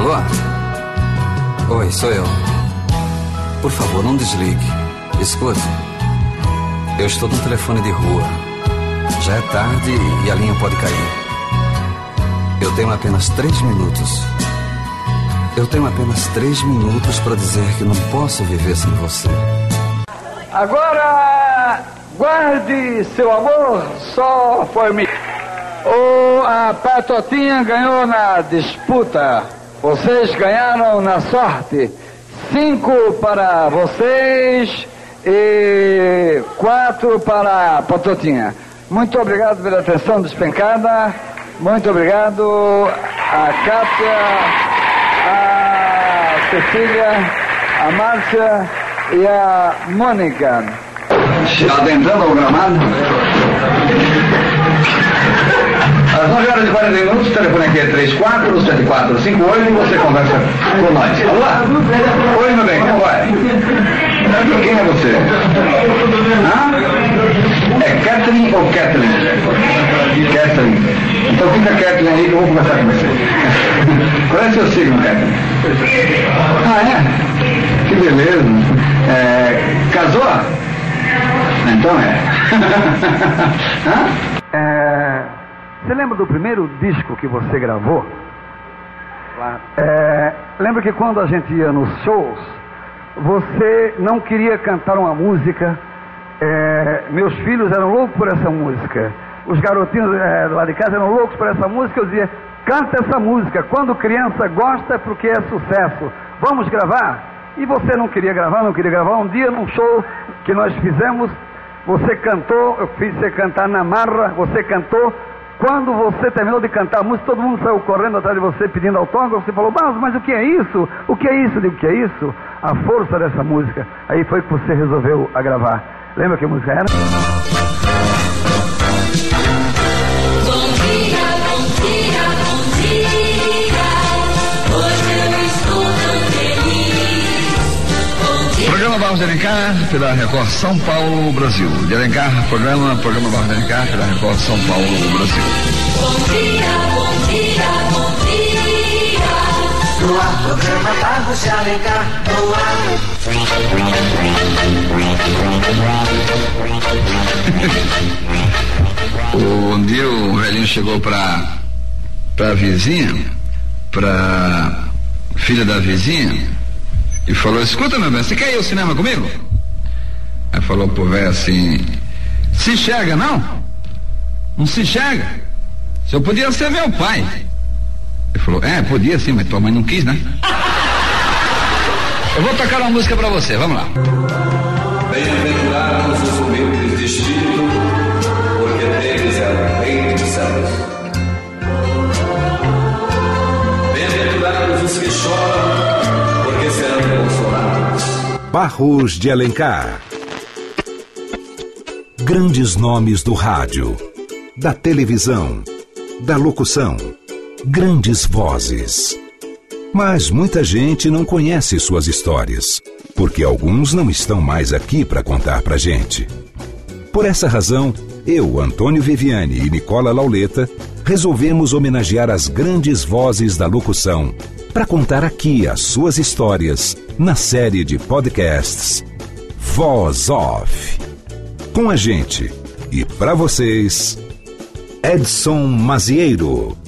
Alô? Oi, sou eu. Por favor, não desligue. Escute. Eu estou no telefone de rua. Já é tarde e a linha pode cair. Eu tenho apenas três minutos. Eu tenho apenas três minutos para dizer que não posso viver sem você. Agora, guarde seu amor só por mim. O, a Patotinha ganhou na disputa. Vocês ganharam na sorte. Cinco para vocês e quatro para a Patotinha. Muito obrigado pela atenção despencada. Muito obrigado a Kátia, a Cecília, a Márcia e a Mônica. Adentrando gramado. Às 9 horas e 40 minutos, o telefone aqui é 347458 e você conversa com nós. Olá! Oi, meu bem, como vai? Quem é você? Hã? É Kathleen ou Kathleen? Kathleen. Então fica Kathleen aí que eu vou conversar com você. Qual é seu signo, Kathleen? Ah, é? Que beleza. É, casou? Então é. Hã? É, você lembra do primeiro disco que você gravou? É, lembra que quando a gente ia nos shows, você não queria cantar uma música. é, meus filhos eram loucos por essa música. Os garotinhos é, lá de casa eram loucos por essa música. Eu dizia: canta essa música. Quando criança gosta é porque é sucesso. Vamos gravar? E você não queria gravar, não queria gravar. Um dia, num show que nós fizemos, você cantou, eu fiz você cantar na marra, você cantou. Quando você terminou de cantar a música, todo mundo saiu correndo atrás de você pedindo autógrafo. Você falou, mas, mas o que é isso? O que é isso? Eu digo, o que é isso? A força dessa música. Aí foi que você resolveu a gravar. Lembra que música era? Barros de Alencar, pela Record São Paulo, Brasil. De Alencar, programa, programa Barros de Alencar, pela Record São Paulo, Brasil. Bom dia, bom dia, bom dia. No ar, programa Barros de Alencar, no ar. Um dia o velhinho chegou pra, pra vizinha, pra filha da vizinha, e falou, escuta meu bem, você quer ir ao cinema comigo? Aí falou pro velho assim, se enxerga não? Não se enxerga? Se eu podia ser meu pai. Ele falou, é, podia sim, mas tua mãe não quis, né? Eu vou tocar uma música pra você, vamos lá. Barros de Alencar. Grandes nomes do rádio, da televisão, da locução. Grandes vozes. Mas muita gente não conhece suas histórias, porque alguns não estão mais aqui para contar pra gente. Por essa razão, eu, Antônio Viviane e Nicola Lauleta resolvemos homenagear as grandes vozes da locução para contar aqui as suas histórias na série de podcasts Voz Off. Com a gente e para vocês, Edson Mazieiro.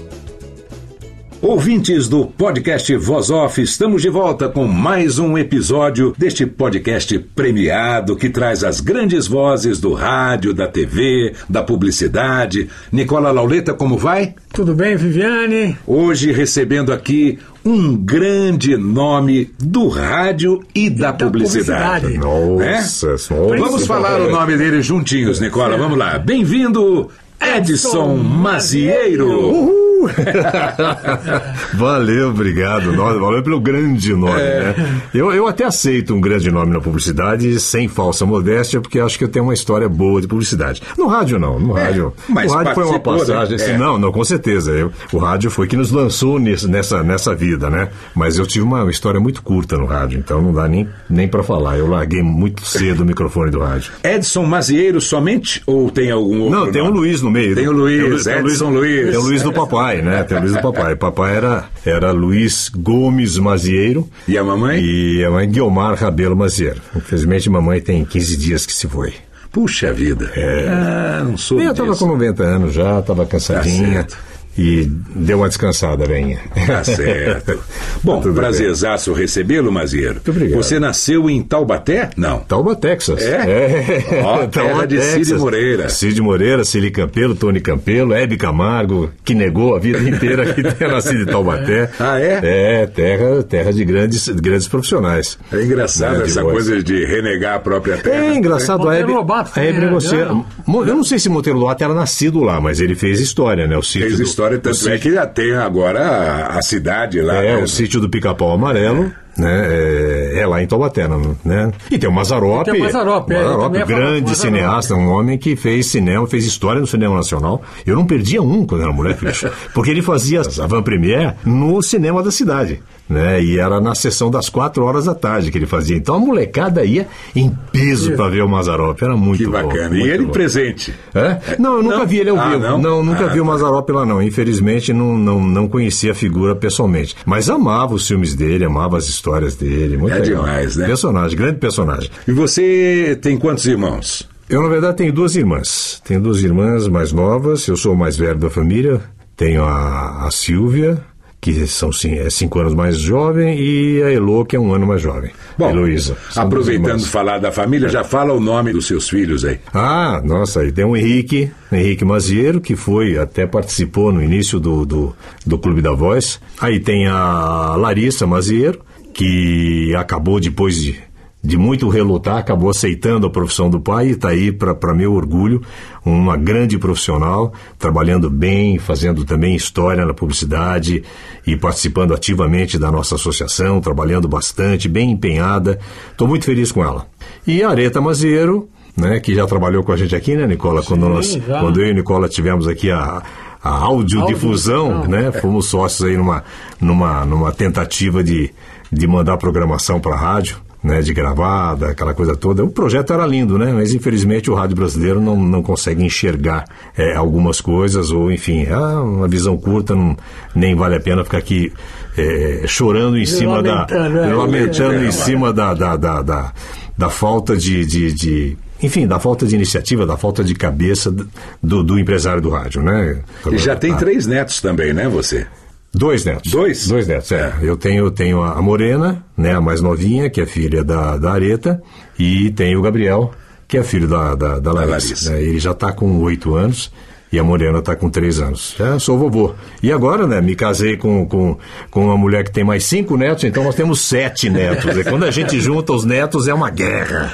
Ouvintes do podcast Voz Off, estamos de volta com mais um episódio deste podcast premiado que traz as grandes vozes do rádio, da TV, da publicidade. Nicola Lauleta, como vai? Tudo bem, Viviane? Hoje recebendo aqui um grande nome do rádio e, da, publicidade. publicidade. Né? Nossa, Vamos falar o nome dele juntinhos, Nicola. Vamos lá. Bem-vindo, Edson Mazieiro. Uhul! valeu, obrigado. Valeu pelo grande nome, é. né? Eu, eu até aceito um grande nome na publicidade sem falsa modéstia, porque acho que eu tenho uma história boa de publicidade. No rádio, não. No é, rádio. Mas o rádio foi uma passagem. Assim, é. Não, não, com certeza. Eu, o rádio foi que nos lançou nesse, nessa, nessa vida, né? Mas eu tive uma história muito curta no rádio, então não dá nem, nem para falar. Eu larguei muito cedo o microfone do rádio. Edson Mazieiro somente? Ou tem algum outro? Não, tem o Luiz no meio. Tem o Luiz, tem o, Edson Luiz. Tem o Luiz do papai, né? Tem o Luiz do papai. Papai era, era Luiz Gomes Mazieiro. E a mamãe? E a mãe Guilmar Rabelo Mazieiro. Infelizmente, mamãe tem 15 dias que se foi. Puxa vida. É. Ah, não sou. Eu estava com 90 anos já, estava cansadinha. Tá e deu uma descansada, venha. Tá certo. Bom, prazerzaço recebê-lo, Mazieiro. Muito obrigado. Você nasceu em Taubaté? Não. Taubaté, Texas. É? é. Ó, terra de Texas. Cid Moreira. Cid Moreira, Cili Campelo, Tony Campelo, Hebe Camargo, que negou a vida inteira que ter nascido em Taubaté. Ah, é? É, terra, terra de grandes, grandes profissionais. É engraçado né, essa coisa de renegar a própria terra. É engraçado, a Hebe, a Hebe negociou. Eu não sei se Monteiro Lobato era nascido lá, mas ele fez história, né? O sítio fez história história, tanto é que já tem agora a, a cidade lá. É, né? o sítio do Pica-Pau Amarelo. Né, é, é, lá em Taubaté, né? E tem o Mazarop, tem o Mazarop, Mazarop é, grande cineasta, um homem que fez cinema, fez história no cinema nacional. Eu não perdia um quando era moleque, bicho, porque ele fazia a van premiere no cinema da cidade né? E era na sessão das quatro horas da tarde que ele fazia. Então a molecada ia em peso para ver o Mazarop. Era muito que bacana. Bom, e ele bom. presente? É? Não, eu nunca não? vi ele ao ah, vivo. Não, não nunca ah, vi o Mazarop lá não. Infelizmente não, não, não conhecia a figura pessoalmente. Mas amava os filmes dele, amava as histórias dele. Muito é legal. demais, né? Personagem, grande personagem. E você tem quantos irmãos? Eu, na verdade, tenho duas irmãs. Tenho duas irmãs mais novas. Eu sou o mais velho da família. Tenho a, a Silvia, que são é cinco anos mais jovem, e a Elo, que é um ano mais jovem. Bom, Heloísa. Aproveitando falar da família, já fala o nome dos seus filhos aí. Ah, nossa, aí tem o Henrique, Henrique Maziero, que foi, até participou no início do, do, do Clube da Voz. Aí tem a Larissa Maziero, que acabou depois de de muito relutar, acabou aceitando a profissão do pai e está aí, para meu orgulho, uma grande profissional, trabalhando bem, fazendo também história na publicidade e participando ativamente da nossa associação, trabalhando bastante, bem empenhada. Estou muito feliz com ela. E a Areta Maziero, né, que já trabalhou com a gente aqui, né, Nicola? Sim, quando, nós, quando eu e Nicola tivemos aqui a, a audiodifusão, Audio né? Fomos sócios aí numa, numa, numa tentativa de, de mandar programação para a rádio né, de gravada, aquela coisa toda. O projeto era lindo, né? Mas infelizmente o rádio brasileiro não, não consegue enxergar é, algumas coisas, ou enfim, é uma visão curta, não, nem vale a pena ficar aqui é, chorando em cima lamentando, da. É, lamentando em cima da, da, da, da, da falta de, de, de enfim, da falta de iniciativa, da falta de cabeça do, do empresário do rádio, né? E já tem três netos também, né, você? Dois netos. Dois? Dois netos, é. é. Eu tenho, tenho a Morena, né, a mais novinha, que é filha da, da Areta, e tenho o Gabriel, que é filho da, da, da Larissa. Larissa. Né, ele já está com oito anos. E a Morena está com três anos. Já sou vovô. E agora, né, me casei com, com, com uma mulher que tem mais cinco netos, então nós temos sete netos. E quando a gente junta os netos, é uma guerra.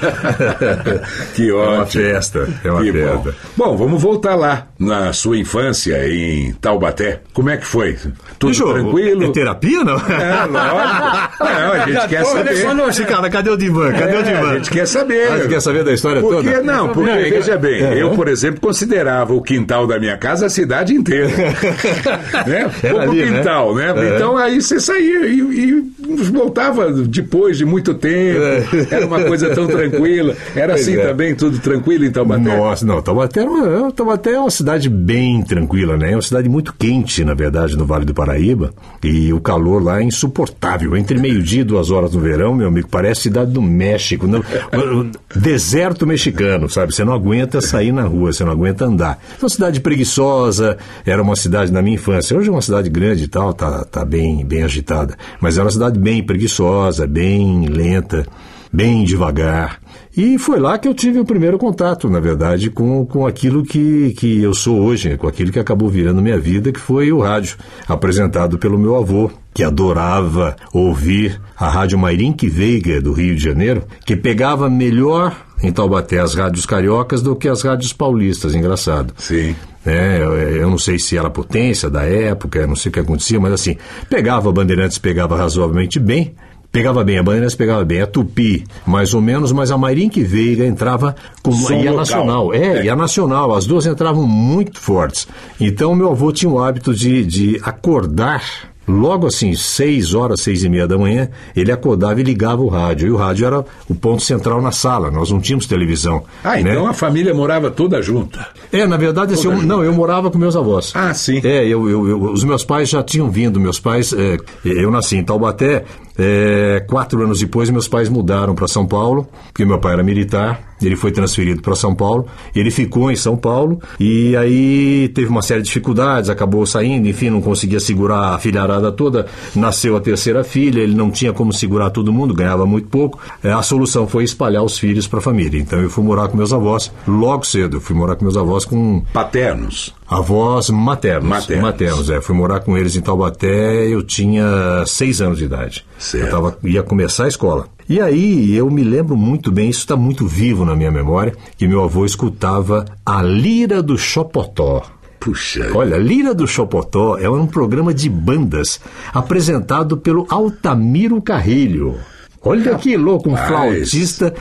que ótimo. É uma festa. É uma que festa. Bom. bom, vamos voltar lá, na sua infância em Taubaté. Como é que foi? Tudo Bicho, tranquilo? É terapia, não? É, lógico. Não, a gente quer saber. Cara, cadê o divã? Cadê é, o divã? A gente quer saber. A gente quer saber da história por toda? Não, porque, veja bem, é. eu, por exemplo, considerava o quintal da minha casa a cidade inteira. né? Pouco ali, né? quintal, né? né? Então aí você saía e, e, voltava depois de muito tempo. É. Era uma coisa tão tranquila. Era pois assim é. também, tudo tranquilo em Taubaté? Nossa, não, Taubaté, é uma, Taubaté é uma cidade bem tranquila, né? É uma cidade muito quente, na verdade, no Vale do Paraíba. E o calor lá é insuportável. Entre meio-dia e duas horas no verão, meu amigo, parece cidade do México. Não, deserto mexicano, sabe? Você não aguenta sair na rua, você não aguenta andar. É uma cidade preguiçosa era uma cidade na minha infância. Hoje é uma cidade grande e tal, tá, tá bem, bem agitada. Mas era uma cidade bem preguiçosa, bem lenta, bem devagar. E foi lá que eu tive o primeiro contato, na verdade, com, com aquilo que, que eu sou hoje, com aquilo que acabou virando minha vida, que foi o rádio, apresentado pelo meu avô, que adorava ouvir a Rádio Mairink Veiga, do Rio de Janeiro, que pegava melhor em Taubaté as rádios cariocas do que as rádios paulistas, engraçado. Sim. né? Eu, eu não sei se era a potência da época, não sei o que acontecia, mas assim, pegava a Bandeirantes, pegava razoavelmente bem, Pegava bem, a Bandeirantes pegava bem, a Tupi, mais ou menos, mas a Marinque Veiga entrava com Som e a. Nacional. É, É. e a Nacional, as duas entravam muito fortes. Então, meu avô tinha o hábito de, de acordar. Logo assim, seis horas, seis e meia da manhã, ele acordava e ligava o rádio. E o rádio era o ponto central na sala, nós não tínhamos televisão. Ah, né? então a família morava toda junta. É, na verdade, assim, eu, não, eu morava com meus avós. Ah, sim. É, eu, eu- eu- os meus pais já tinham vindo. Meus pais, é, eu nasci em Taubaté. É, quatro anos depois, meus pais mudaram para São Paulo, porque meu pai era militar. Ele foi transferido para São Paulo. Ele ficou em São Paulo e aí teve uma série de dificuldades, acabou saindo, enfim, não conseguia segurar a filharada toda. Nasceu a terceira filha, ele não tinha como segurar todo mundo, ganhava muito pouco. É, a solução foi espalhar os filhos para a família. Então eu fui morar com meus avós logo cedo. Fui morar com meus avós com Paternos. Avós maternos. Maternos. Maternos, é. Fui morar com eles em Taubaté, eu tinha seis anos de idade. Certo. Eu tava, ia começar a escola. E aí, eu me lembro muito bem, isso está muito vivo na minha memória, que meu avô escutava a Lira do Chopotó. Puxa. Olha, Lira do Chopotó é um programa de bandas apresentado pelo Altamiro Carrilho. Olha que louco, um Rapaz. flautista.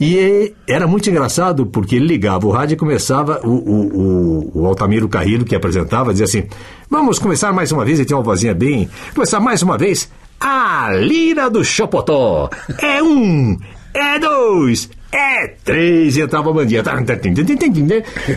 E é- era muito engraçado porque ele ligava o rádio e começava o, o, o, o Altamiro Carrilho, que apresentava, dizia assim: Vamos começar mais uma vez, e tinha uma vozinha bem. Começar mais uma vez. A Lira do Chopotó. É um, é dois, é três. E entrava a bandinha.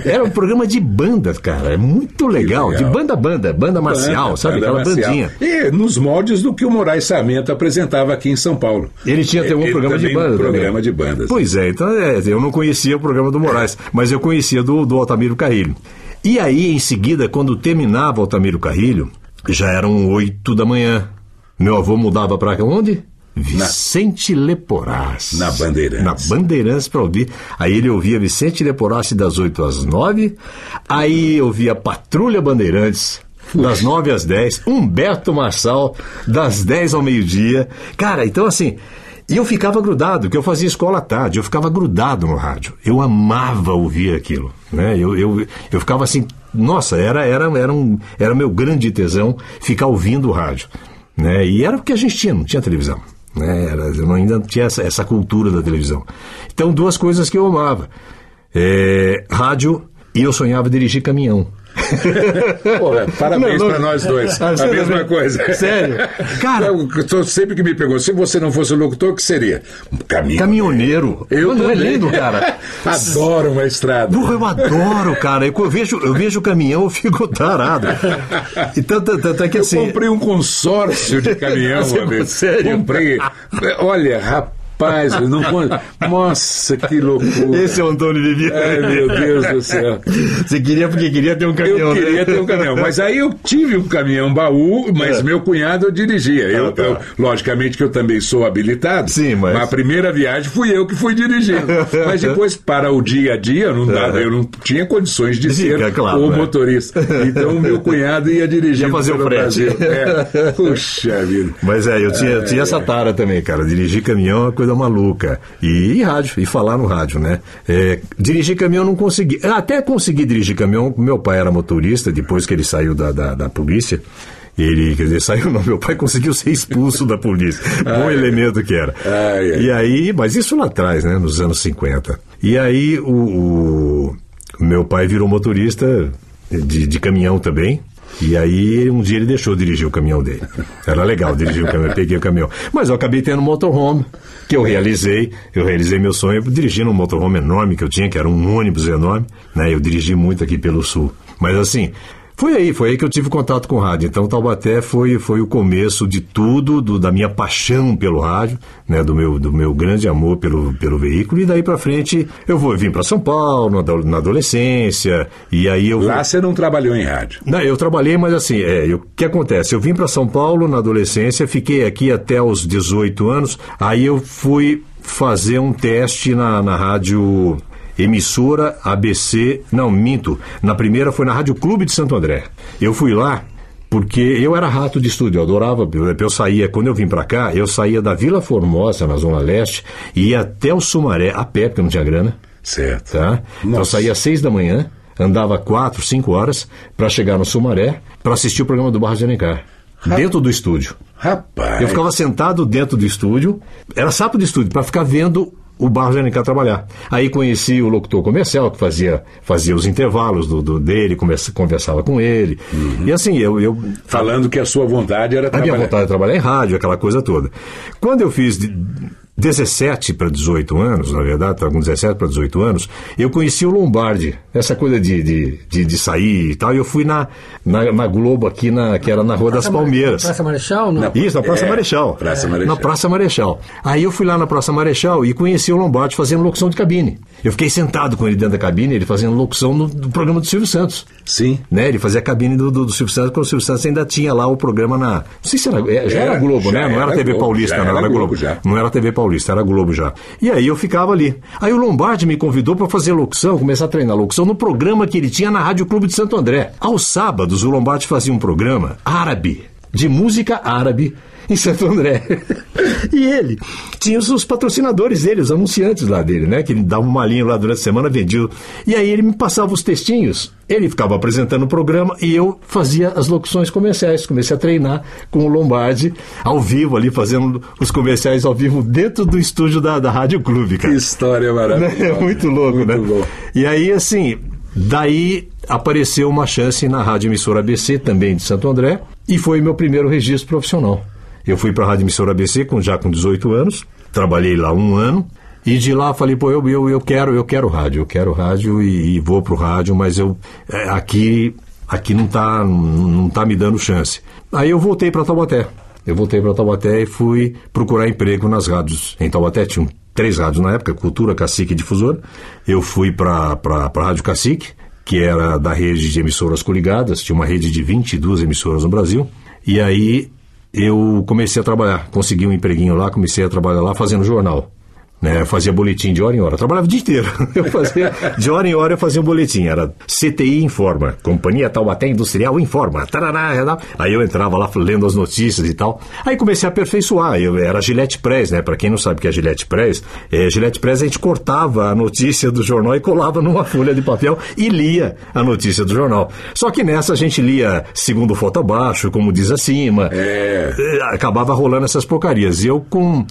Era um programa de bandas, cara. É muito legal. legal. De banda-banda, banda marcial, Banda, sabe? banda Aquela marcial. bandinha. E nos moldes do que o Moraes Sarmento apresentava aqui em São Paulo. Ele tinha até um Ele programa de banda. um programa também. de bandas. Pois é, então é, eu não conhecia o programa do Moraes, mas eu conhecia do, do Altamiro Carrilho. E aí, em seguida, quando terminava o Altamiro Carrilho, já eram oito da manhã. Meu avô mudava para onde? Vicente Leporás. Na Bandeirantes. Na Bandeirantes para ouvir. Aí ele ouvia Vicente Leporás das 8 às 9. Aí eu ouvia Patrulha Bandeirantes. Das 9 às 10, Humberto Marçal, das 10 ao meio-dia. Cara, então assim, e eu ficava grudado, porque eu fazia escola à tarde, eu ficava grudado no rádio. Eu amava ouvir aquilo. Né? Eu, eu, eu ficava assim, nossa, era, era, era, um, era meu grande tesão ficar ouvindo o rádio. Né? E era o que a gente tinha, não tinha televisão. Né? Era, ainda tinha essa, essa cultura da televisão. Então, duas coisas que eu amava: É, rádio e eu sonhava dirigir caminhão. Porra, parabéns para nós dois. Ah, a mesma coisa. Sério? Cara- Eu, eu sempre que me perguntam, se você não fosse locutor, o que seria? Caminhão. Caminhoneiro. Eu não é também. lindo, cara? Adoro uma estrada. Eu adoro, cara. Eu vejo, eu vejo o caminhão, eu fico tarado. E tanto, tanto é que Eu assim. comprei um consórcio de caminhão uma vez. sério? Comprei. Olha, rapaz, eu não Nossa, que loucura. Esse é o Antônio Viviane. Ai, meu Deus do céu. Você queria porque queria ter um caminhão. Eu queria né? ter um caminhão, mas aí eu tive um caminhão baú, mas É. meu cunhado eu dirigia. Eu, Ah, tá. eu- logicamente que eu também sou habilitado. Sim, mas- Na primeira viagem fui eu que fui dirigindo. mas depois, para o dia a dia, não dava, eu não tinha condições de ser Fica claro, o é. motorista. Então o meu cunhado ia dirigir. Ia fazer o frete. É. Puxa vida. Mas é, eu tinha, eu tinha essa tara também, cara. Dirigir caminhão é uma coisa maluca. E, e rádio, e falar no rádio, né? É, dirigir caminhão não consegui. Até consegui dirigir caminhão, meu pai era motorista, depois que ele saiu da, da, da polícia. Ele, quer dizer, saiu não, meu pai conseguiu ser expulso da polícia. Bom elemento que era. Ai, ai. E aí, mas isso lá atrás, né, nos anos 50. E aí o, o meu pai virou motorista de, de caminhão também. E aí, um dia ele deixou dirigir o caminhão dele. Era legal dirigir o caminhão, peguei o caminhão. Mas eu acabei tendo um motorhome, que eu realizei. Eu realizei meu sonho dirigindo um motorhome enorme que eu tinha, que era um ônibus enorme. Né? Eu dirigi muito aqui pelo sul. Mas assim, foi aí, foi aí que eu tive contato com o rádio. Então, Taubaté foi, foi o começo de tudo, do- da minha paixão pelo rádio, né, do, meu, do meu grande amor pelo, pelo veículo. E daí pra frente, eu vou vim para São Paulo, na, ado- na adolescência, e aí eu... Lá você não trabalhou em rádio. Não, eu trabalhei, mas assim, é, o que acontece? Eu vim para São Paulo na adolescência, fiquei aqui até os 18 anos, aí eu fui fazer um teste na, na rádio emissora ABC, não, minto, na primeira foi na Rádio Clube de Santo André. Eu fui lá porque eu era rato de estúdio, eu adorava, eu, eu saía, quando eu vim para cá, eu saía da Vila Formosa, na Zona Leste, e ia até o Sumaré, a pé, porque não tinha grana, Certo. tá? Então eu saía às seis da manhã, andava quatro, cinco horas para chegar no Sumaré para assistir o programa do Barros de Alencar. Dentro do estúdio. Rapaz. Eu ficava sentado dentro do estúdio, era sapo de estúdio, para ficar vendo o Barros Alencar trabalhar. Aí conheci o locutor comercial, que fazia, fazia os intervalos do, do- dele, conversa- conversava com ele. E assim, eu, eu Falando que a sua vontade era a minha trabalhar. vontade de trabalhar em rádio, aquela coisa toda. Quando eu fiz de 17 para 18 anos, na verdade, estava com 17 para 18 anos, eu conheci o Lombardi, essa coisa de, de, de, de sair e tal, e eu fui na, na, na Globo aqui, na, que era na Rua das Palmeiras. Praça Marechal, não? Isso, na Praça É, Marechal. Praça Marechal. Na Praça Marechal. Aí eu fui lá na Praça Marechal e conheci o Lombardi fazendo locução de cabine. Eu fiquei sentado com ele dentro da cabine, ele fazendo locução no, do programa do Silvio Santos. Sim. Né? Ele fazia a cabine do, do, do Silvio Santos, quando o Silvio Santos ainda tinha lá o programa na. Não sei se era. é, Já era, Era, Globo, já né? Não era, era TV Globo, Paulista, não era era Globo Globo. já. Não era TV Paulista, era Globo já. E aí eu ficava ali. Aí o Lombardi me convidou para fazer locução, começar a treinar locução no programa que ele tinha na Rádio Clube de Santo André. Aos sábados, o Lombardi fazia um programa árabe, de música árabe. Em Santo André. e ele tinha os, os patrocinadores dele, os anunciantes lá dele, né? Que ele dava uma linha lá durante a semana, vendia. E aí ele me passava os textinhos. Ele ficava apresentando o programa e eu fazia as locuções comerciais. Comecei a treinar com o Lombardi ao vivo ali, fazendo os comerciais ao vivo dentro do estúdio da, da Rádio Clube, Que cara. história É maravilhosa. muito louco, Muito né? louco. E aí, assim, daí apareceu uma chance na Rádio Emissora ABC, também de Santo André, e foi meu primeiro registro profissional. Eu fui para a Rádio Emissora ABC com, já com 18 anos, trabalhei lá um ano, e de lá falei, pô, eu, eu, eu quero, eu quero rádio, eu quero rádio e, e vou pro rádio, mas eu é, aqui aqui não tá não, tá me dando chance. Aí eu voltei para Taubaté. Eu voltei para Taubaté e fui procurar emprego nas rádios. Em Taubaté tinham três rádios na época, Cultura, Cacique e Difusora. Eu fui para a Rádio Cacique, que era da rede de emissoras coligadas, tinha uma rede de 22 emissoras no Brasil. E aí eu comecei a trabalhar, consegui um empreguinho lá, comecei a trabalhar lá fazendo jornal. Né, eu fazia boletim de hora em hora, eu trabalhava o dia inteiro. Eu fazia, de hora em hora eu fazia um boletim, era CTI Informa, Companhia Taubaté Industrial Informa. Tarará. Aí eu entrava lá lendo as notícias e tal. Aí comecei a aperfeiçoar, eu era Gillette Press, né? Para quem não sabe o que é Gillette Press, é, Gillette Press a gente cortava a notícia do jornal e colava numa folha de papel e lia a notícia do jornal. Só que nessa a gente lia segundo foto abaixo, como diz acima. É. É, acabava rolando essas porcarias. E eu com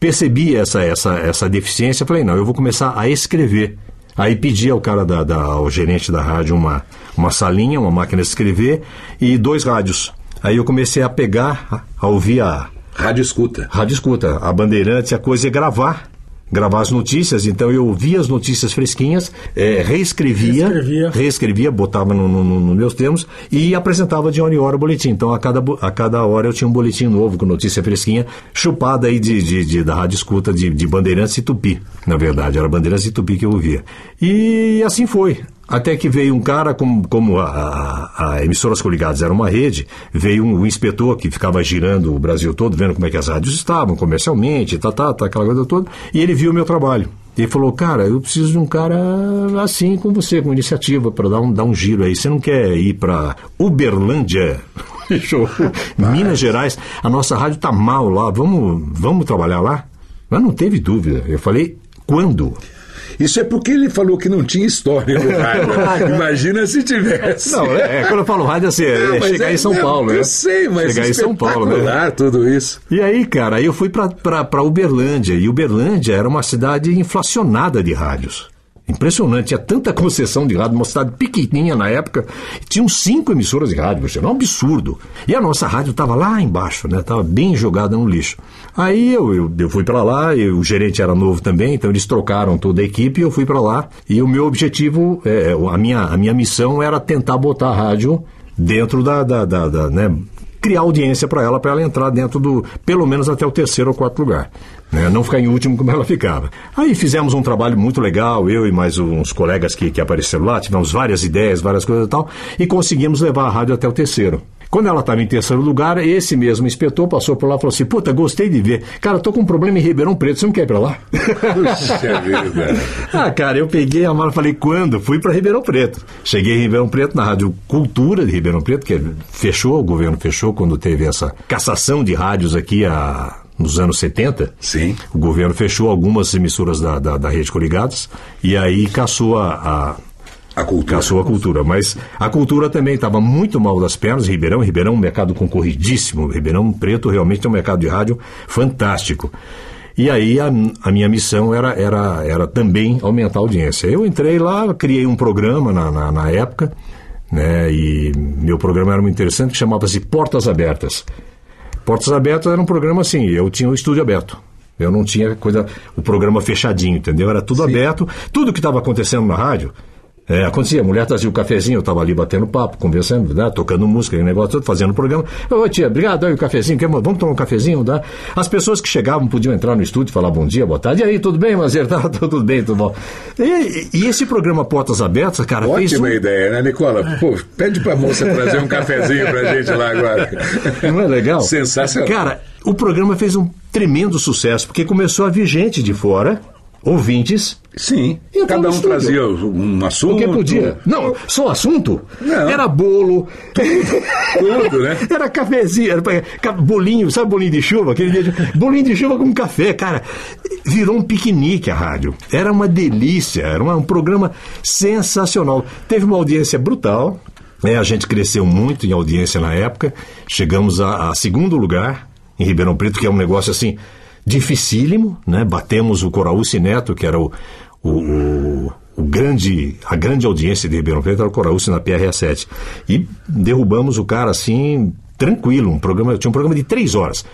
percebi essa, essa, essa deficiência, falei, não, eu vou começar a escrever. Aí pedi ao cara da, da- ao gerente da rádio uma, uma salinha, uma máquina de escrever e dois rádios. Aí eu comecei a pegar, a, a ouvir a Rádio escuta. rádio escuta, a Bandeirantes, a coisa é gravar. Gravar as notícias, então eu ouvia as notícias fresquinhas, eh, reescrevia, Reescrevia. reescrevia, botava no, no- no- nos meus termos e apresentava de hora em hora o boletim. Então, a cada, a cada hora eu tinha um boletim novo com notícia fresquinha, chupada aí de, de- de- da rádio escuta de, de Bandeirantes e Tupi. Na verdade, era Bandeirantes e Tupi que eu ouvia. E assim foi. Até que veio um cara, como, como a, a, a emissoras coligadas era uma rede, veio um, um inspetor que ficava girando o Brasil todo, vendo como é que as rádios estavam comercialmente, tá, tá, tá, aquela coisa toda, e ele viu o meu trabalho. Ele falou, cara, eu preciso de um cara assim com você, com iniciativa, para dar um, dar um giro aí. Você não quer ir para Uberlândia? Show. Minas Gerais, a nossa rádio tá mal lá, vamos, vamos trabalhar lá? Mas não teve dúvida. Eu falei, quando? Isso é porque ele falou que não tinha história no rádio. Imagina se tivesse. Não, é, é, quando eu falo rádio, assim, é, Não, é chegar é- em São não, Paulo, Eu né? sei, mas chegar em São Paulo, né? tudo isso. E aí, cara, aí eu fui pra Uberlândia, e Uberlândia era uma cidade inflacionada de rádios. Impressionante, tinha tanta concessão de rádio, uma cidade pequenininha na época, tinham cinco emissoras de rádio, era um absurdo. E a nossa rádio estava lá embaixo, né? Estava bem jogada no lixo. Aí eu, eu, eu fui para lá, e o gerente era novo também, então eles trocaram toda a equipe e eu fui para lá. E o meu objetivo, é, a, minha, a minha missão era tentar botar a rádio dentro da, da, da- da, né, criar audiência para ela, para ela entrar dentro do, pelo menos até o terceiro ou quarto lugar. né? Não ficar em último como ela ficava. Aí fizemos um trabalho muito legal, eu e mais uns colegas que, que apareceram lá, tivemos várias ideias, várias coisas e tal, e conseguimos levar a rádio até o terceiro. Quando ela estava em terceiro lugar, esse mesmo inspetor passou por lá e falou assim: Puta, gostei de ver. Cara, tô com um problema em Ribeirão Preto, você não quer ir pra lá? Puxa vida. Ah, cara, eu peguei a mala e falei, quando? Fui para Ribeirão Preto. Cheguei em Ribeirão Preto, na Rádio Cultura de Ribeirão Preto, que fechou, o governo fechou quando teve essa cassação de rádios aqui a, nos anos 70. Sim. O governo fechou algumas emissoras da, da, da rede coligadas e aí caçou a, a, A cultura. Caçou a cultura. Mas a cultura também estava muito mal das pernas. Ribeirão, Ribeirão é um mercado concorridíssimo. Ribeirão Preto realmente é um mercado de rádio fantástico. E aí a, a minha missão era, era, era também aumentar a audiência. Eu entrei lá, criei um programa na, na, na época, né, e meu programa era muito interessante, que chamava-se Portas Abertas. Portas Abertas era um programa assim, eu tinha o estúdio aberto. Eu não tinha coisa, o programa fechadinho, entendeu? Era tudo aberto. Tudo que estava acontecendo na rádio, é, acontecia, a mulher trazia o cafezinho, eu estava ali batendo papo, conversando, né, tocando música, o negócio todo, fazendo o programa. Ô tia, obrigado, aí o cafezinho, quer, vamos tomar um cafezinho, dá? As pessoas que chegavam podiam entrar no estúdio, falar bom dia, boa tarde, e aí, tudo bem, Mazer? Tá, tudo bem, tudo bom. E, e esse programa Portas Abertas, cara, fez Ótima um... ideia, né, Nicola? Pô, pede pra moça trazer um cafezinho pra gente lá agora. Não é legal? Sensacional. Cara, o programa fez um tremendo sucesso, porque começou a vir gente de fora, ouvintes, Sim. Cada um estúdio. trazia um assunto. porque podia. Não, só assunto. Não. Era bolo. Tudo, né? Era cafezinho, era bolinho, sabe bolinho de chuva? Aquele dia de- bolinho de chuva com café, cara. Virou um piquenique a rádio. Era uma delícia, era um programa sensacional. Teve uma audiência brutal. né? a gente cresceu muito em audiência na época. Chegamos a, a segundo lugar em Ribeirão Preto, que é um negócio assim dificílimo, né? Batemos o Coraúce Neto, que era o, o, o- o grande, a grande audiência de Ribeirão Preto era o Coraúce na PRA7. E derrubamos o cara assim, tranquilo. Um programa, tinha um programa de três horas.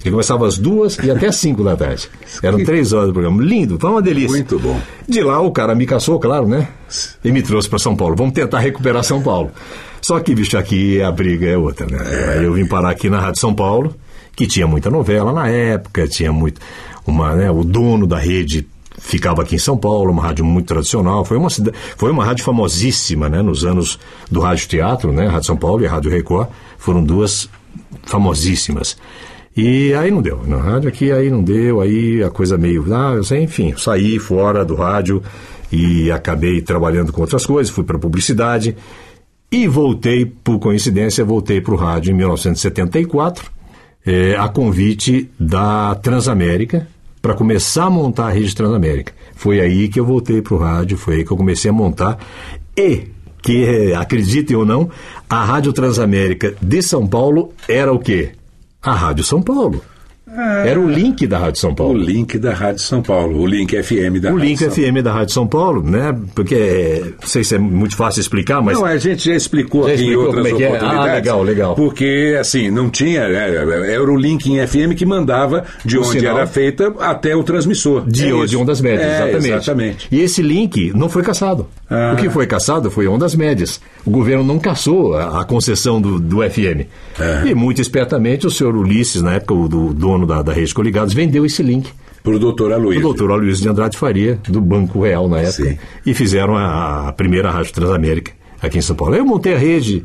Ele começava às duas e até às cinco da tarde. Eram três horas do programa. Lindo, foi uma delícia. Muito bom. De lá o cara me caçou, claro, né? E me trouxe para São Paulo. Vamos tentar recuperar São Paulo. Só que, bicho, aqui a briga é outra, né? Aí eu vim parar aqui na Rádio São Paulo, que tinha muita novela na época, tinha muito. Uma, né, o dono da rede ficava aqui em São Paulo, uma rádio muito tradicional. Foi uma, foi uma rádio famosíssima, né? Nos anos do Rádio Teatro, né? Rádio São Paulo e Rádio Record foram duas famosíssimas. E aí não deu. Na rádio aqui aí não deu, aí a coisa meio. Ah, eu sei, enfim, saí fora do rádio e acabei trabalhando com outras coisas, fui para publicidade e voltei, por coincidência, voltei para o rádio em 1974, eh, a convite da Transamérica, para começar a montar a rede Transamérica. Foi aí que eu voltei para o rádio, foi aí que eu comecei a montar. E, que eh, acreditem ou não, a Rádio Transamérica de São Paulo era o quê? A Rádio São Paulo. Era o link da Rádio São O Paulo. link da Rádio São Paulo, o link FM da O Rádio link São FM da Rádio São Paulo, né? Porque é, não sei se é muito fácil explicar, mas Não, a gente já explicou Já aqui explicou em outras como é que é? Ah, oportunidades. legal, legal. Porque, assim, não tinha. né, era o link em FM que mandava de O onde sinal. era feita até o transmissor. de, É de ondas médias, É, exatamente. exatamente. E esse link não foi caçado. Ah. O que foi caçado foi ondas médias. O governo não caçou a, a concessão do, do FM. É. E muito espertamente o senhor Ulisses, na época o do, dono da, da Rede Coligados, vendeu esse link doutor o Aloysio. doutor Aloysio de Andrade Faria, do Banco Real na época, Sim. e fizeram a, a primeira Rádio Transamérica aqui em São Paulo. Eu montei a rede,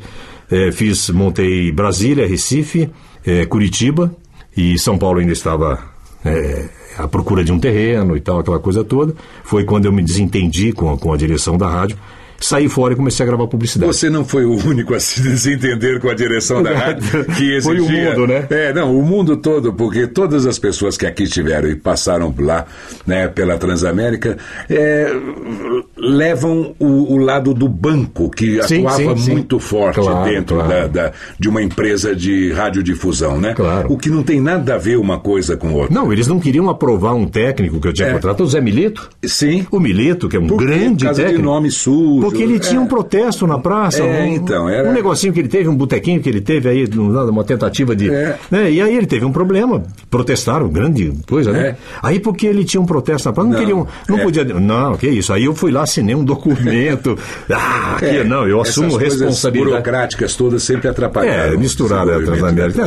eh, fiz, montei Brasília, Recife, eh, Curitiba, e São Paulo ainda estava eh, à procura de um terreno e tal, aquela coisa toda. Foi quando eu me desentendi com com a direção da rádio, saí fora e comecei a gravar publicidade. Você não foi o único a se desentender com a direção da rádio que exigia. Foi o mundo, né? É, não, o mundo todo, porque todas as pessoas que aqui estiveram e passaram lá, né, pela Transamérica, é, levam o, o lado do banco, que Sim, atuava sim, sim. muito forte Claro, dentro claro. Da, da- de uma empresa de radiodifusão, né? Claro. O que não tem nada a ver uma coisa com outra. Não, eles não queriam aprovar um técnico que eu tinha É. contratado, o Zé Milito. Sim. O Milito, que é um Por- grande por causa técnico. de nome sujo. Porque ele tinha é. um protesto na praça. É, um, então, era- um negocinho que ele teve, um botequinho que ele teve aí, um- uma tentativa de. É. né, E aí ele teve um problema. Protestaram, grande coisa, né? É. Aí porque ele tinha um protesto na praça, não, Não, queriam. Não é. podia. Não, que isso. Aí eu fui lá, assinei um documento. ah, aqui, É, não, eu assumo responsabilidade. burocráticas todas sempre atrapalharam. É, misturada a É, Transamérica.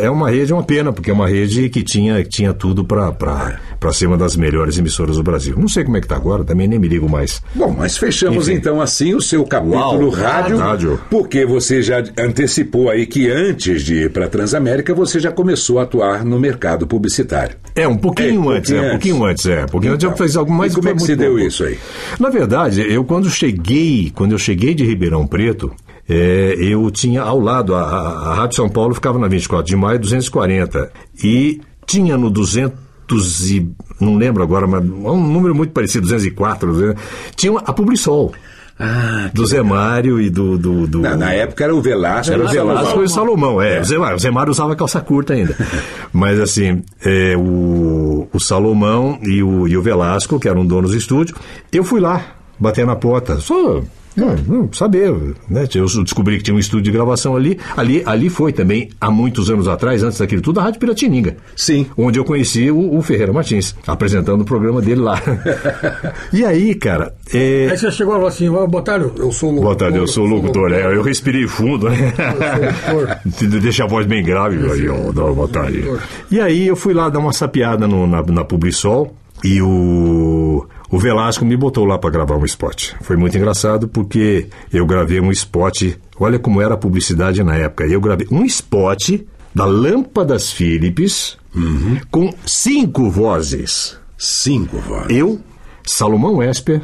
é, é uma rede, é uma pena, porque é uma rede que tinha, que tinha tudo para ser uma das melhores emissoras do Brasil. Não sei como é que tá agora, também nem me ligo mais. Bom, mas fechamos Enfim. então assim o seu capítulo Uau, rádio, rádio. porque você já antecipou aí que antes de ir para a Transamérica você já começou a atuar no mercado publicitário. É, um pouquinho É, antes, é, um pouquinho antes, é. Um pouquinho antes eu Então, fiz algo mais e como é que muito se deu pouco. isso aí? Na verdade, eu quando cheguei, quando eu cheguei de Ribeirão Preto, é, eu tinha ao lado, a, a, a Rádio São Paulo ficava na 24 de maio 240 e tinha no 200 e, não lembro agora, mas um número muito parecido, 204, 200, tinha a Publisol. Ah, do Zé Mário e do. do, do... Na, na época era o Velasco. Era o Velasco e o Salomão, é. O, Zé Mário, o Zé Mário usava calça curta ainda. Mas assim, é, o, o Salomão e o, e o Velasco, que eram donos do estúdio, eu fui lá bater na porta. Só não, não, saber, né? Eu descobri que tinha um estúdio de gravação ali. Ali, ali foi também, há muitos anos atrás, antes daquilo tudo, a Rádio Piratininga. Sim. Onde eu conheci o, o Ferreira Martins, apresentando o programa dele lá. e aí, cara. É... Aí você chegou e falou assim: boa tarde, eu sou locutor. Boa tarde, eu sou locutor. É, eu respirei fundo, né? Deixa a voz bem grave. Aí, ó, boa tarde. E aí eu fui lá dar uma sapiada no, na, na Publisol e o o Velasco me botou lá para gravar um spot. Foi muito engraçado porque eu gravei um spot. Olha como era a publicidade na época. Eu gravei um spot da Lâmpadas Philips uhum. com cinco vozes. Cinco vozes. Eu, Salomão Esper,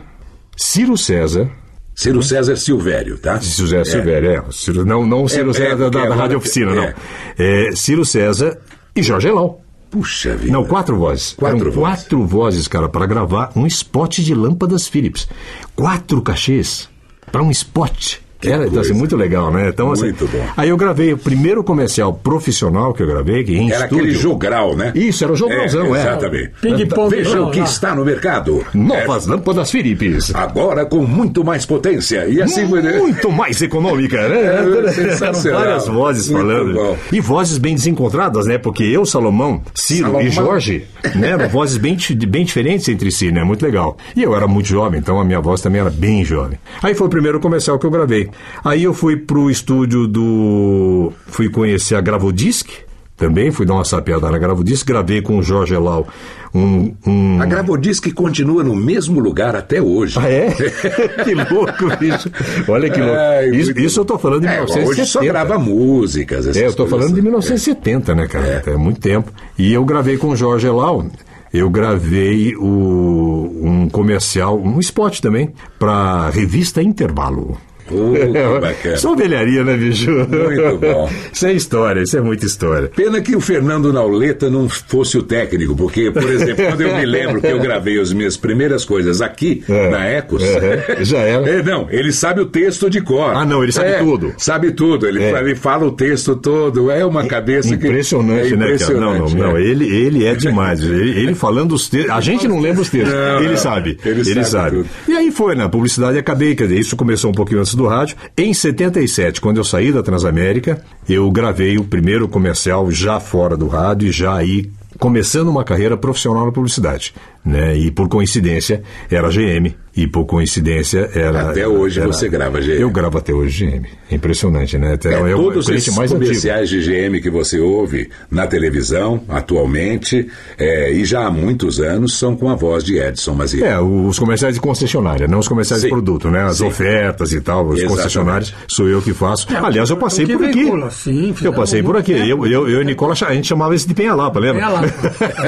Ciro César. Ciro César Silvério, tá? Ciro César é. Silvério, é. Ciro, não, não Ciro é, César é, da, da Rádio Oficina, não. É, Ciro César e Jorge Elau. Puxa vida. Não, quatro vozes. Quatro Eram vozes. quatro vozes, cara, para gravar um spot de lâmpadas Philips. Quatro cachês para um spot. Era então, assim, muito legal, né? Então, assim, muito bom. Aí eu gravei o primeiro comercial profissional que eu gravei, que em era estúdio. aquele jogral, né? Isso, era o jogralzão, é. Exatamente. Ping-pong. Veja o que está no mercado. Novas é. lâmpadas Philips. Agora com muito mais potência. E assim... Muito mais econômica, né? É, sensacional. Várias vozes muito falando. Bom. E vozes bem desencontradas, né? Porque eu, Salomão, Ciro Salomão. e Jorge, né? Eram vozes bem, bem diferentes entre si, né? Muito legal. E eu era muito jovem, então a minha voz também era bem jovem. Aí foi o primeiro comercial que eu gravei. Aí eu fui pro estúdio do. Fui conhecer a Gravodisc. Também fui dar uma sapiada na Gravodisc, gravei com o Jorge Elau um, um... A Gravodisc continua no mesmo lugar até hoje. Ah, é? que louco, bicho. Olha que louco. É, isso, muito... isso eu tô falando de é, 1970. Hoje só grava músicas. É, eu tô falando de 1970, né, cara? É. é muito tempo. E eu gravei com o Jorge Elau eu gravei o, um comercial, um spot também, para revista Intervalo. Uh, que bacana. Só velharia, né, bicho? Muito bom. Isso é história, isso é muita história. Pena que o Fernando Nauleta não fosse o técnico, porque, por exemplo, quando eu me lembro que eu gravei as minhas primeiras coisas aqui, É. na Ecos. É, já era. É, não, ele sabe o texto de cor. Ah, não, ele sabe É, tudo. Sabe tudo, ele, É. fala, ele fala o texto todo, é uma cabeça que- Impressionante, é né, cara? Não, não, impressionante, não. é. Ele, ele é demais. Ele, ele falando os textos. A gente não lembra os textos. Não, ele não. sabe. Ele Ele, sabe sabe. tudo. E aí foi, na publicidade acabei. Quer dizer, isso começou um pouquinho antes do rádio. Em 77, quando eu saí da Transamérica, eu gravei o primeiro comercial já fora do rádio e já aí começando uma carreira profissional na publicidade. Né? E por coincidência era GM. E por coincidência era. Até hoje era- você grava GM. Eu gravo até hoje GM. É impressionante, né? Até É, é todos cliente esses mais antigo. comerciais de GM que você ouve na televisão, atualmente, é, e já há muitos anos, são com a voz de Edson Mazier. É, os comerciais de concessionária, não os comerciais Sim. de produto, né? As Sim. ofertas e tal, os Exatamente. concessionários, sou eu que faço. Aliás, eu passei o que por aqui. veicula, sim, eu passei por aqui. Eu, eu, eu e Nicola, a gente chamava esse de Penhalapa, lembra? Penhalapa.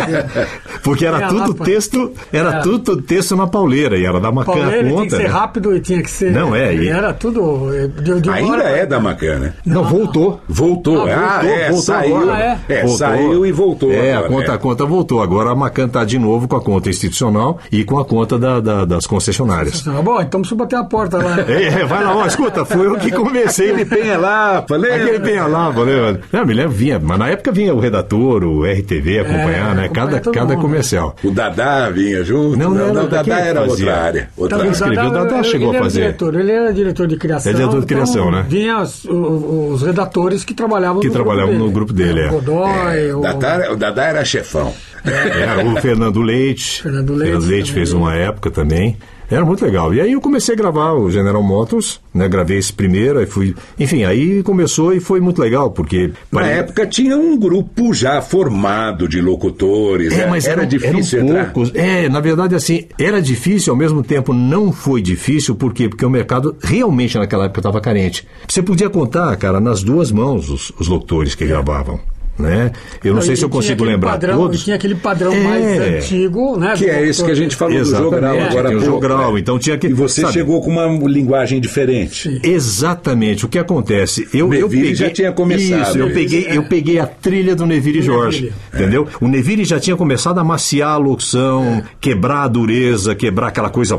Porque era Penhalapa. tudo texto, era É. tudo texto na pauleira, e era da Macan Pauleira a tinha que conta. ser né? rápido e tinha que ser. Não, é, e- Era tudo. eh, De, de Ainda hora- é da Macana. Não, voltou. Voltou. Ah, Ah, é, voltou saiu. agora. Ah, é, saiu e voltou. É, a agora, conta, é. a conta voltou. Agora a Macan está de novo com a conta institucional e com a conta da- da- das concessionárias. Bom, então preciso bater a porta lá. É, é, vai lá, ó, escuta, foi eu que comecei. Aquele Penhalapa, lembra? Aquele Penhalapa, lembra? Não, me lembro, vinha, mas na época vinha o redator, o RTV acompanhar, né? Cada, cada mundo. comercial. O Dadá vinha junto? Não, não, não, o Dadá era fazia? outra área. Outra Então, área. escreveu, o Dadá ele- chegou ele a era fazer. Diretor, ele era diretor de criação. É diretor de criação, né? Vinha os, o- os redatores que trabalhavam Que no trabalhavam grupo no grupo dele, é. O Godoy, o... Dadá, o Dadá era chefão. Era o Fernando Leite. Fernando Leite também. fez uma época também. Era muito legal. E aí eu comecei a gravar o General Motors, né? Gravei esse primeiro, aí fui. Enfim, aí começou e foi muito legal, porque. Na época tinha um grupo já formado de locutores. É, mas era eram- difícil eram entrar. poucos. É, na verdade, assim, era difícil, ao mesmo tempo não foi difícil, por quê? Porque o mercado realmente naquela época estava carente. Você podia contar, cara, nas duas mãos os, os locutores que gravavam. Né? Eu não, sei e se eu consigo lembrar padrão, todos. E tinha aquele padrão É. mais antigo, né? Que é esse que a gente falou do jogral agora tem o jogral, né? então tinha que E você sabe? chegou com uma linguagem diferente. Exatamente. O que acontece? Eu, eu peguei, já tinha começado. Isso, eu peguei, eu peguei a trilha do Neville Jorge. Neville. Entendeu? O Neville já tinha começado a maciar a locução, quebrar a dureza, quebrar aquela coisa.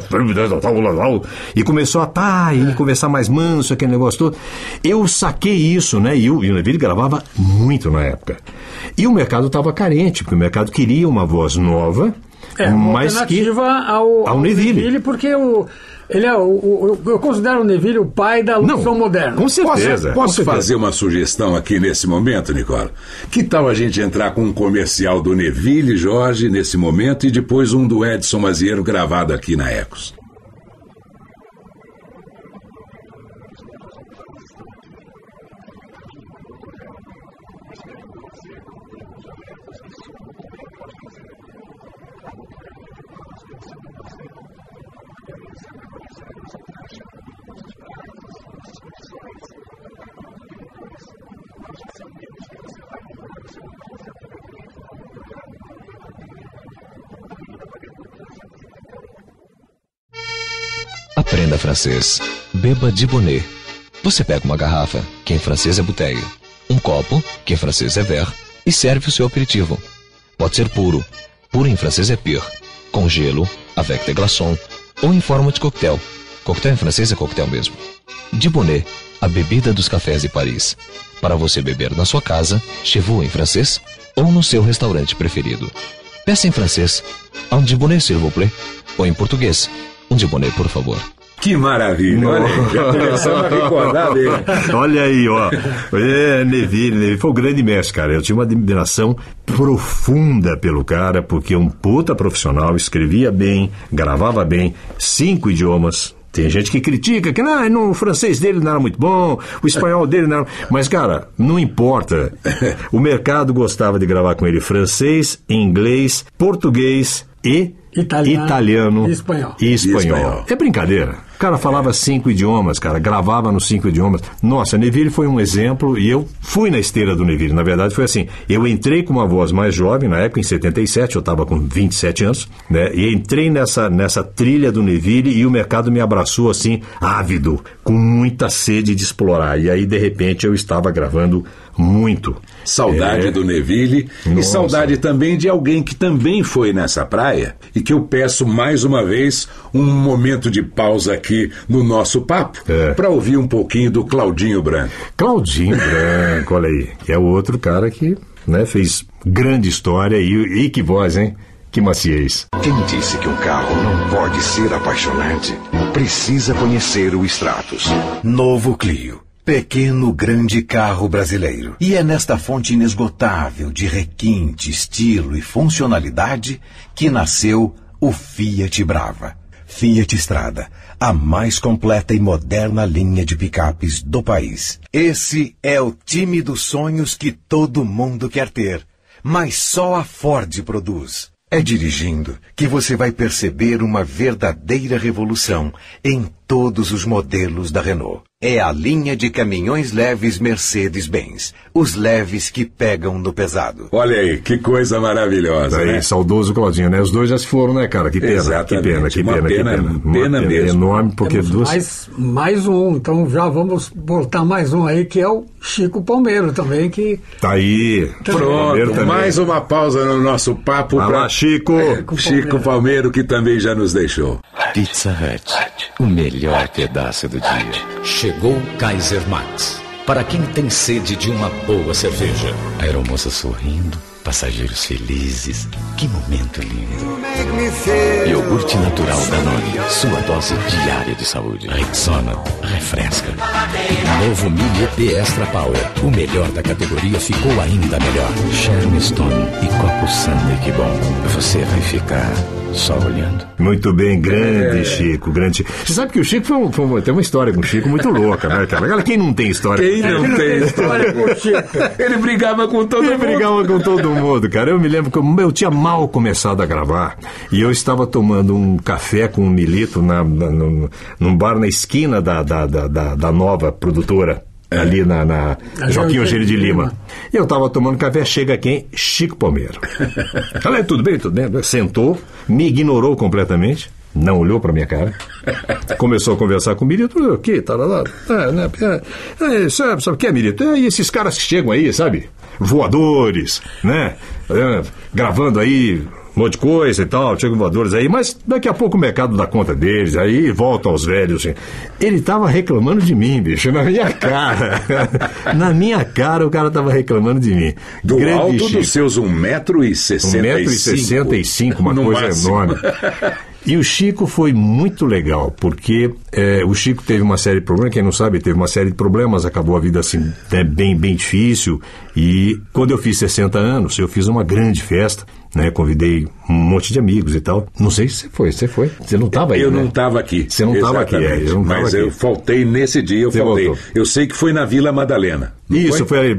E começou a tá, e começar mais manso, aquele negócio todo. Eu saquei isso, né? E o, e o Neville gravava muito na época. E o mercado estava carente, porque o mercado queria uma voz nova. É, uma mas que alternativa ao, ao Neville. porque o, ele é o, o- eu considero o Neville o pai da locução moderna. com certeza. Posso, posso com certeza. fazer uma sugestão aqui nesse momento, Nicola? Que tal a gente entrar com um comercial do Neville Jorge nesse momento e depois um do Edson Mazieiro gravado aqui na Ecos? Aprenda francês. Beba de. Você pega uma garrafa, que em francês é bouteille, um copo, que em francês é verre, e serve o seu aperitivo. Pode ser puro. Puro em francês é pire. Com gelo, avec de glaçons, ou em forma de coquetel. Coquetel em francês é coquetel mesmo. De a bebida dos cafés de Paris. Para você beber na sua casa, chez vous em francês, ou no seu restaurante preferido. Peça em francês, un de bonnet s'il vous plaît, ou em português, um de bonnet por favor. Que maravilha! Olha aí, já começamos a recordar dele. Olha aí, ó. É, Neville, Neville foi o grande mestre, cara. Eu tinha uma admiração profunda pelo cara, porque é um puta profissional, escrevia bem, gravava bem, cinco idiomas. Tem gente que critica que não, não, o francês dele não era muito bom, o espanhol dele não era. Mas, cara, não importa. O mercado gostava de gravar com ele francês, inglês, português e Italiano italiano e espanhol. e espanhol. E espanhol. É brincadeira. Cara falava cinco idiomas, cara, gravava nos cinco idiomas. Nossa, Neville foi um exemplo e eu fui na esteira do Neville. Na verdade, foi assim: eu entrei com uma voz mais jovem, na época, em 77, eu estava com 27 anos, né? E entrei nessa, nessa trilha do Neville e o mercado me abraçou assim, ávido, com muita sede de explorar. E aí, de repente, eu estava gravando muito. Saudade É. do Neville e Nossa. saudade também de alguém que também foi nessa praia e que eu peço mais uma vez um momento de pausa aqui no nosso papo É. para ouvir um pouquinho do Claudinho Branco. Claudinho Branco, olha aí. Que é o outro cara que né, fez grande história e, e que voz, hein? Que maciez. Quem disse que um carro não pode ser apaixonante precisa conhecer o Stratos. Novo Clio. Pequeno, grande carro brasileiro. E é nesta fonte inesgotável de requinte, estilo e funcionalidade que nasceu o Fiat Brava. Fiat Strada, a mais completa e moderna linha de picapes do país. Esse é o time dos sonhos que todo mundo quer ter, mas só a Ford produz. É dirigindo que você vai perceber uma verdadeira revolução em todos os modelos da Renault. É a linha de caminhões leves Mercedes-Benz. Os leves que pegam no pesado. Olha aí, que coisa maravilhosa, Aí, né? saudoso Claudinho, né? Os dois já se foram, né, cara? Que pena, Exatamente. que pena, que Uma pena, que pena- pena. pena mesmo. enorme, porque Temos duas... mais, mais um, então já vamos botar mais um aí, que é o Chico Palmeiro também, que Tá aí. Palmeiro Pronto, também. mais uma pausa no nosso papo Vai pra Chico. Chico Palmeiro, que também já nos deixou. Pizza Hut, o melhor pedaço do dia. Chegou Kaiser Max. Para quem tem sede de uma boa cerveja. Aeromoça sorrindo, passageiros felizes. Que momento lindo. Iogurte natural Danone, sua dose diária de saúde. Rexona, refresca. Novo Mini EP Extra Power. O melhor da categoria ficou ainda melhor. Sharon Stone e copo Sunday, que bom. Você vai ficar só olhando. Muito bem, grande É. Chico, grande Chico. Você sabe que o Chico foi, um- foi um- tem uma história com o Chico muito louca, né, cara? Cara, quem não tem história? Quem não tem história com o Chico. Ele brigava com todo Ele mundo. brigava com todo mundo, cara. Eu me lembro que eu, eu tinha mal começado a gravar e eu estava tomando um café com um milito na, na- num, num bar na esquina da, da, da, da- da nova produtora. Ali na, na Joaquim Eugênio de Lima. Lima. E eu estava tomando café, chega quem? Chico Palmeiro. Falei, tudo bem, tudo bem. Sentou, me ignorou completamente, não olhou para minha cara, começou a conversar falei, o quê? Tá lá, lá. É, né, é, é, sabe, sabe o que é, Mirito? É, e esses caras que chegam aí, sabe? Voadores, né? É, gravando aí um monte de coisa e tal, chegam voadores aí, mas daqui a pouco o mercado dá conta deles, aí volta aos velhos. Assim. Ele tava reclamando de mim, bicho, na minha cara. na minha cara o cara tava reclamando de mim. Do Grande alto Chico. dos seus 1,65m. 1,65m, uma No coisa máximo. enorme. E o Chico foi muito legal, porque é, o Chico teve uma série de problemas, quem não sabe, teve uma série de problemas, acabou a vida assim, né, bem, bem difícil. E quando eu fiz 60 anos, eu fiz uma grande festa, né? Convidei um monte de amigos e tal. Não sei se você foi, você foi. Você não estava aí, Eu né? não estava aqui. Você não estava aqui, é, eu não Mas aqui. eu faltei nesse dia, eu Você faltei. voltou. Eu sei que foi na Vila Madalena. não Isso, foi, ali,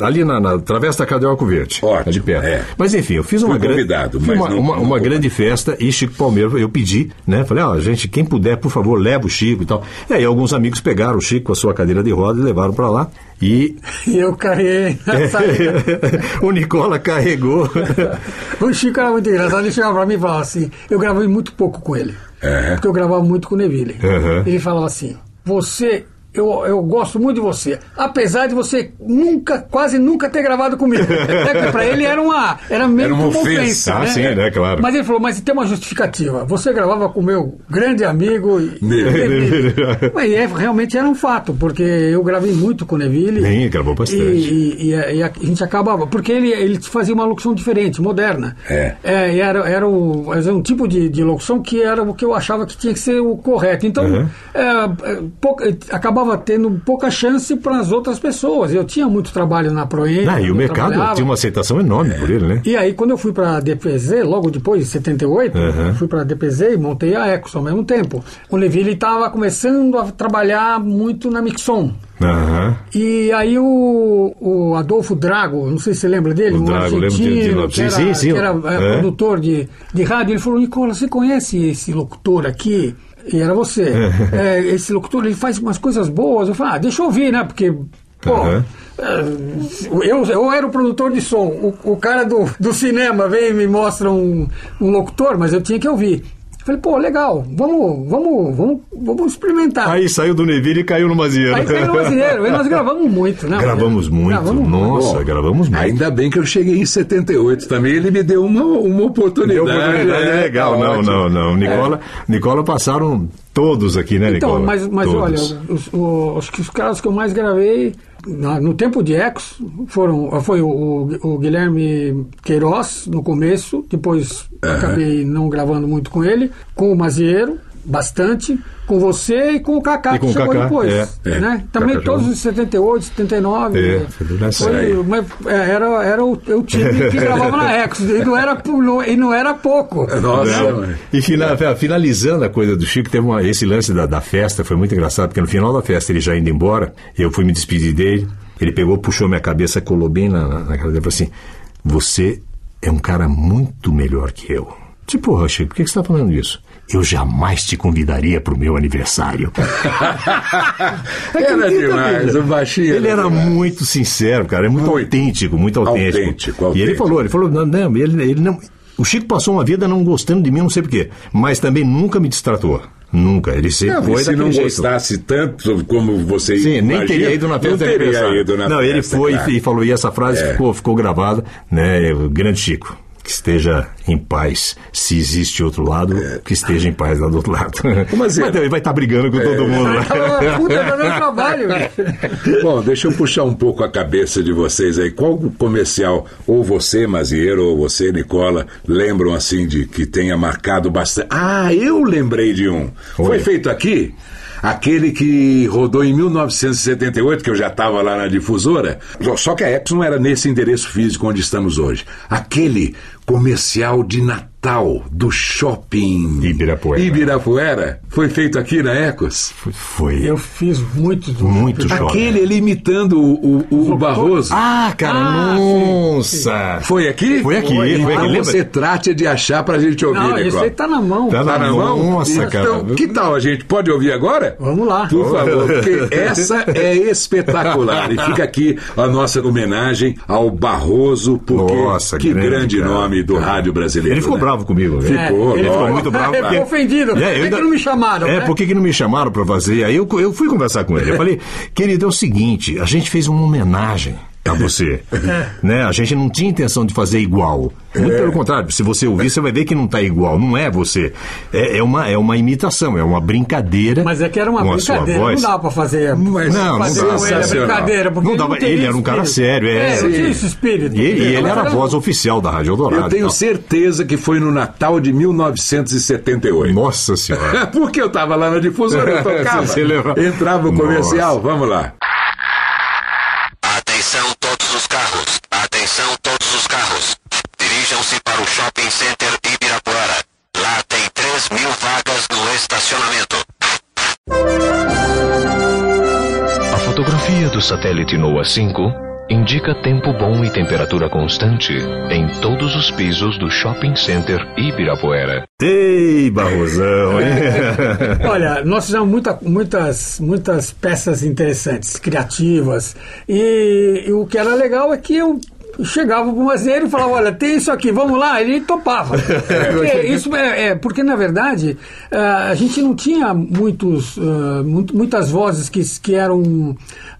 ali na, na Travessa da Cardeal Verde. Ótimo, de perto. é. Mas enfim, eu fiz uma grande. uma, não- uma, não uma vou grande festa e Chico Palmeiro, eu pedi, né? Falei, ó, gente, quem puder, por favor, leva o Chico e tal. E aí alguns amigos pegaram o Chico com a sua cadeira de roda e levaram pra lá. E eu carreguei na saída. o Nicola carregou. O Chico era muito engraçado, ele chegava pra mim e falava assim, eu gravei muito pouco com ele, porque eu gravava muito com o Neville. Uhum. Ele falava assim, você, eu, eu gosto muito de você, apesar de você nunca, quase nunca ter gravado comigo. É que pra ele era uma, era meio Era uma uma ofensa. ofensa. Ah, né? sim, né, claro. Mas ele falou, mas tem uma justificativa, você gravava com o meu grande amigo e- Neville. Neville. Mas é, realmente era um fato, porque eu gravei muito com o Neville. Sim, gravou bastante. E, e- e a, gente acabava, porque ele, ele fazia uma locução diferente, moderna. É. e era, era, o, era um tipo de, de locução que era o que eu achava que tinha que ser o correto. Então, Uhum. é, é, pouca- acabava tendo pouca chance para as outras pessoas. Eu tinha muito trabalho na Proença. Ah, e o mercado trabalhava. tinha uma aceitação enorme por ele, né? E aí, quando eu fui para a DPZ, logo depois, em 78, Uhum. eu fui para a DPZ e montei a Ecos ao mesmo tempo. O Neville estava começando a trabalhar muito na Mixon. Aham. E aí o, o Adolfo Drago, não sei se você lembra dele, O um Drago, lembro de- de- argentino que era, sim, sim, que era é, é. produtor de, de rádio, ele falou, Nicola, você conhece esse locutor aqui? E era você. É, esse locutor, ele faz umas coisas boas. Eu falei, ah, deixa eu ouvir, né? Porque, pô, é, eu, eu era o produtor de som. O, o cara do, do cinema vem e me mostra um, um locutor, mas eu tinha que ouvir. Falei, pô, legal, vamos, vamos, vamos, vamos experimentar. Aí saiu do Neville e caiu no Mazieiro. Aí caiu no brasileiro. Aí nós gravamos muito, né? Gravamos muito. Gravamos Nossa, Bom, gravamos muito. Ainda bem que eu cheguei em 78 também. Ele me deu uma, uma oportunidade. Deu oportunidade É, legal. tá não, ótimo. não, não. Nicola, Nicola passaram todos aqui, né, Então, Nicola? mas, mas Todos. olha, os, os, os caras que eu mais gravei na- no tempo de Ecos foram foi o, o- o Guilherme Queiroz no começo, depois acabei não gravando muito com ele, com o Mazieiro, bastante, com você e com o Kaká, E com que o chegou Kaká, depois. é, é. né? Também Kaká todos os 78, 79. É, né? foi mas, é, era, era o, o time que gravava na Ecos, e não era, não- e não era pouco. Nossa, Não. mãe. E fina- finalizando a coisa do Chico, teve uma- esse lance da, da festa, foi muito engraçado, porque no final da festa, ele já indo embora, eu fui me despedir dele, ele pegou, puxou minha cabeça, colou bem na, na, na cara dele e falou assim: Você é um cara muito melhor que eu. Tipo, porra, Chico, por que que você está falando isso? Eu jamais te convidaria para o meu aniversário. Era Acredita, demais, bicho? o baixinho. Ele era muito sincero, cara, é muito, Muito. autêntico, muito autêntico. Autêntico, E ele falou, ele falou, não, não, ele, ele não. O Chico passou uma vida não gostando de mim, não sei porquê, mas também nunca me destratou. Nunca. Ele sempre Não, foi se não jeito. gostasse tanto como você Sim, nem imagina, teria ido na festa Não do teria aniversário. ido na Não, ele festa, foi claro. e falou, e essa frase É. ficou, ficou gravada, né? o Grande Chico. Que esteja em paz. Se existe outro lado, que esteja em paz lá do outro lado. Mas é- ele vai estar brigando com todo mundo. né? Puta, tá dando trabalho. Bom, deixa eu puxar um pouco a cabeça de vocês aí. Qual comercial, ou você, Mazieiro, ou você, Nicola, lembram assim de que tenha marcado bastante? Ah, eu lembrei de um. Foi Oi. feito aqui? Aquele que rodou em 1978, que eu já estava lá na difusora. Só que a Epson não era nesse endereço físico onde estamos hoje. Aquele comercial de Natal do shopping Ibirapuera. Ibirapuera. Foi feito aqui na Ecos? Foi. Eu fiz muito do Muito shopping. Aquele ele imitando o, o, o Barroso. Ah, cara, Ah, nossa! Foi aqui? Foi aqui, foi Então aqui, lembra? você trate de achar pra gente ouvir, Não, Nicole. esse aí tá na mão. Tá Tá na mão? Nossa, cara. Então, que tal a gente pode ouvir agora? Vamos lá. Por favor, porque essa é espetacular. E fica aqui a nossa homenagem ao Barroso, porque Nossa, que grande, grande, cara. Nome do rádio brasileiro. Ele ficou né? bravo comigo, velho. Ficou, ele lógico. ficou muito bravo. Ele porque- ficou ofendido. Por É, eu que, ainda- que não me chamaram? É, né? por que, que não me chamaram pra fazer? Aí eu, eu fui conversar com ele. Eu falei, querido, é o seguinte, a gente fez uma homenagem a você. né? A gente não tinha intenção de fazer igual. Muito pelo contrário, se você ouvir, você vai ver que não está igual. Não é você. É, é uma, é uma imitação, é uma brincadeira. Mas é que era uma brincadeira, não dá pra fazer. Mas Não, não fazer dá. com ele brincadeira. Porque Não dava- teria ele era um cara sério, é. É, não tinha esse espírito. E ele, ele era a voz oficial da Rádio Eldorado. Eu tenho Então, certeza que foi no Natal de 1978. Nossa Senhora. Porque eu tava lá na difusora, eu tocava. Entrava o Nossa. comercial, vamos lá. Satélite NOAA 5 indica tempo bom e temperatura constante em todos os pisos do Shopping Center Ibirapuera. Ei, Barrosão, hein? Olha, nós fizemos muita- muitas, muitas peças interessantes, criativas. E, e o que era legal é que eu chegava pro Mazeiro e falava, olha, tem isso aqui, vamos lá, ele topava. Porque, isso é, é- porque na verdade, ah, a gente não tinha muitos, mu- muitas vozes que, que eram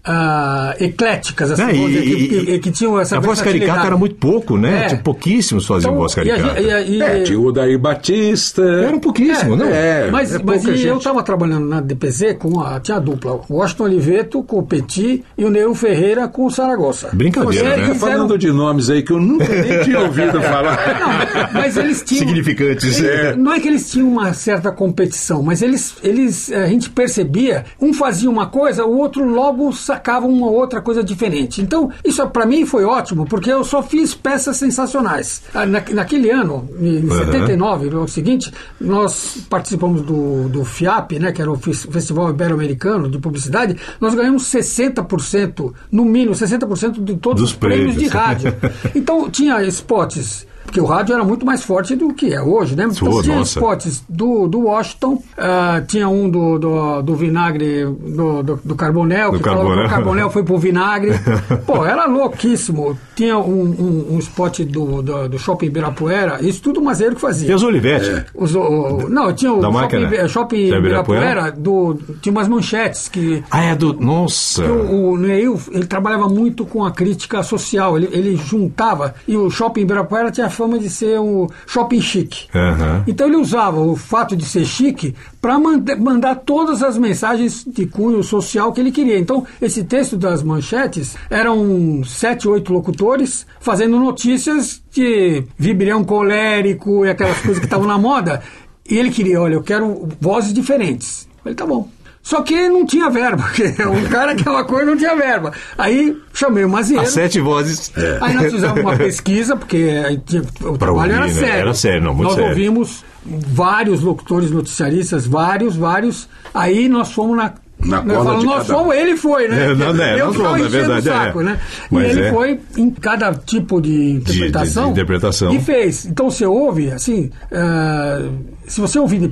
ah, ecléticas, assim, É, vamos dizer, e- que, que- e- que tinham essa a voz caricata era muito pouco, né? É. Tinha pouquíssimos faziam Então, voz e caricata. e a- e- É, tinha o Daí Batista. Era um pouquíssimo, não? É, Mas, é mas e eu estava trabalhando na DPZ com a, tinha a dupla, o Washington Oliveto com o Petit e o Neu Ferreira com o Saragossa. Brincadeira, Você- né? Tá falando de nomes aí que eu nunca nem tinha ouvido falar. Não, mas eles tinham. Significantes. Eles- Não é que eles tinham uma certa competição, mas eles, eles a gente percebia, um fazia uma coisa, o outro logo sacava uma outra coisa diferente. Então, isso para mim foi ótimo, porque eu só fiz peças sensacionais. Ah, na- naquele ano, em Uhum. 79, no ano seguinte, nós participamos do, do FIAP, né, que era o Fes- Festival Ibero-Americano de Publicidade, nós ganhamos 60%, no mínimo 60% de todos Dos os prêmios de prêmios. rádio. Então tinha spots. Porque o rádio era muito mais forte do que é hoje, né? Então Pô, tinha nossa. spots do, do Washington, ah, tinha um do, do, do vinagre do, do, do Carbonel, Do que Carbonel. o Carbonel foi pro vinagre. Pô, era louquíssimo. Tinha um, um, um spot do, do, do Shopping Ibirapuera, isso tudo o Mazeiro que fazia. E os Olivetti? Os- o- não, tinha o Da Shopping, máquina? Ibi- Shopping Ibirapuera? Do, tinha umas manchetes que Ah, é do. Nossa! o, o Neil, ele trabalhava muito com a crítica social, ele, ele juntava, e o Shopping Ibirapuera tinha fama de ser um shopping chique. Aham. Então ele usava o fato de ser chique para mandar todas as mensagens de cunho social que ele queria. Então, esse texto das manchetes eram sete, oito locutores fazendo notícias de vibrião colérico e aquelas coisas que estavam na moda. E ele queria, olha, eu quero vozes diferentes. Eu falei, tá bom. Só que não tinha verba, porque um cara que é uma coisa não tinha verba. Aí chamei o Mazieiro. As sete vozes. Aí nós fizemos uma pesquisa, porque aí tinha- o trabalho era ouvir, né? sério. Era sério, não, muito nós sério. ouvimos vários locutores noticiaristas, vários, vários. Aí nós fomos na. Na nós cola falamos, de nós cada fomos, ele foi, né? É, não, não é, Eu é enchendo o verdade, é. saco, né? Mas e ele é. foi em cada tipo de interpretação. de interpretação. E fez. Então você ouve, assim, ah, se você ouvir de,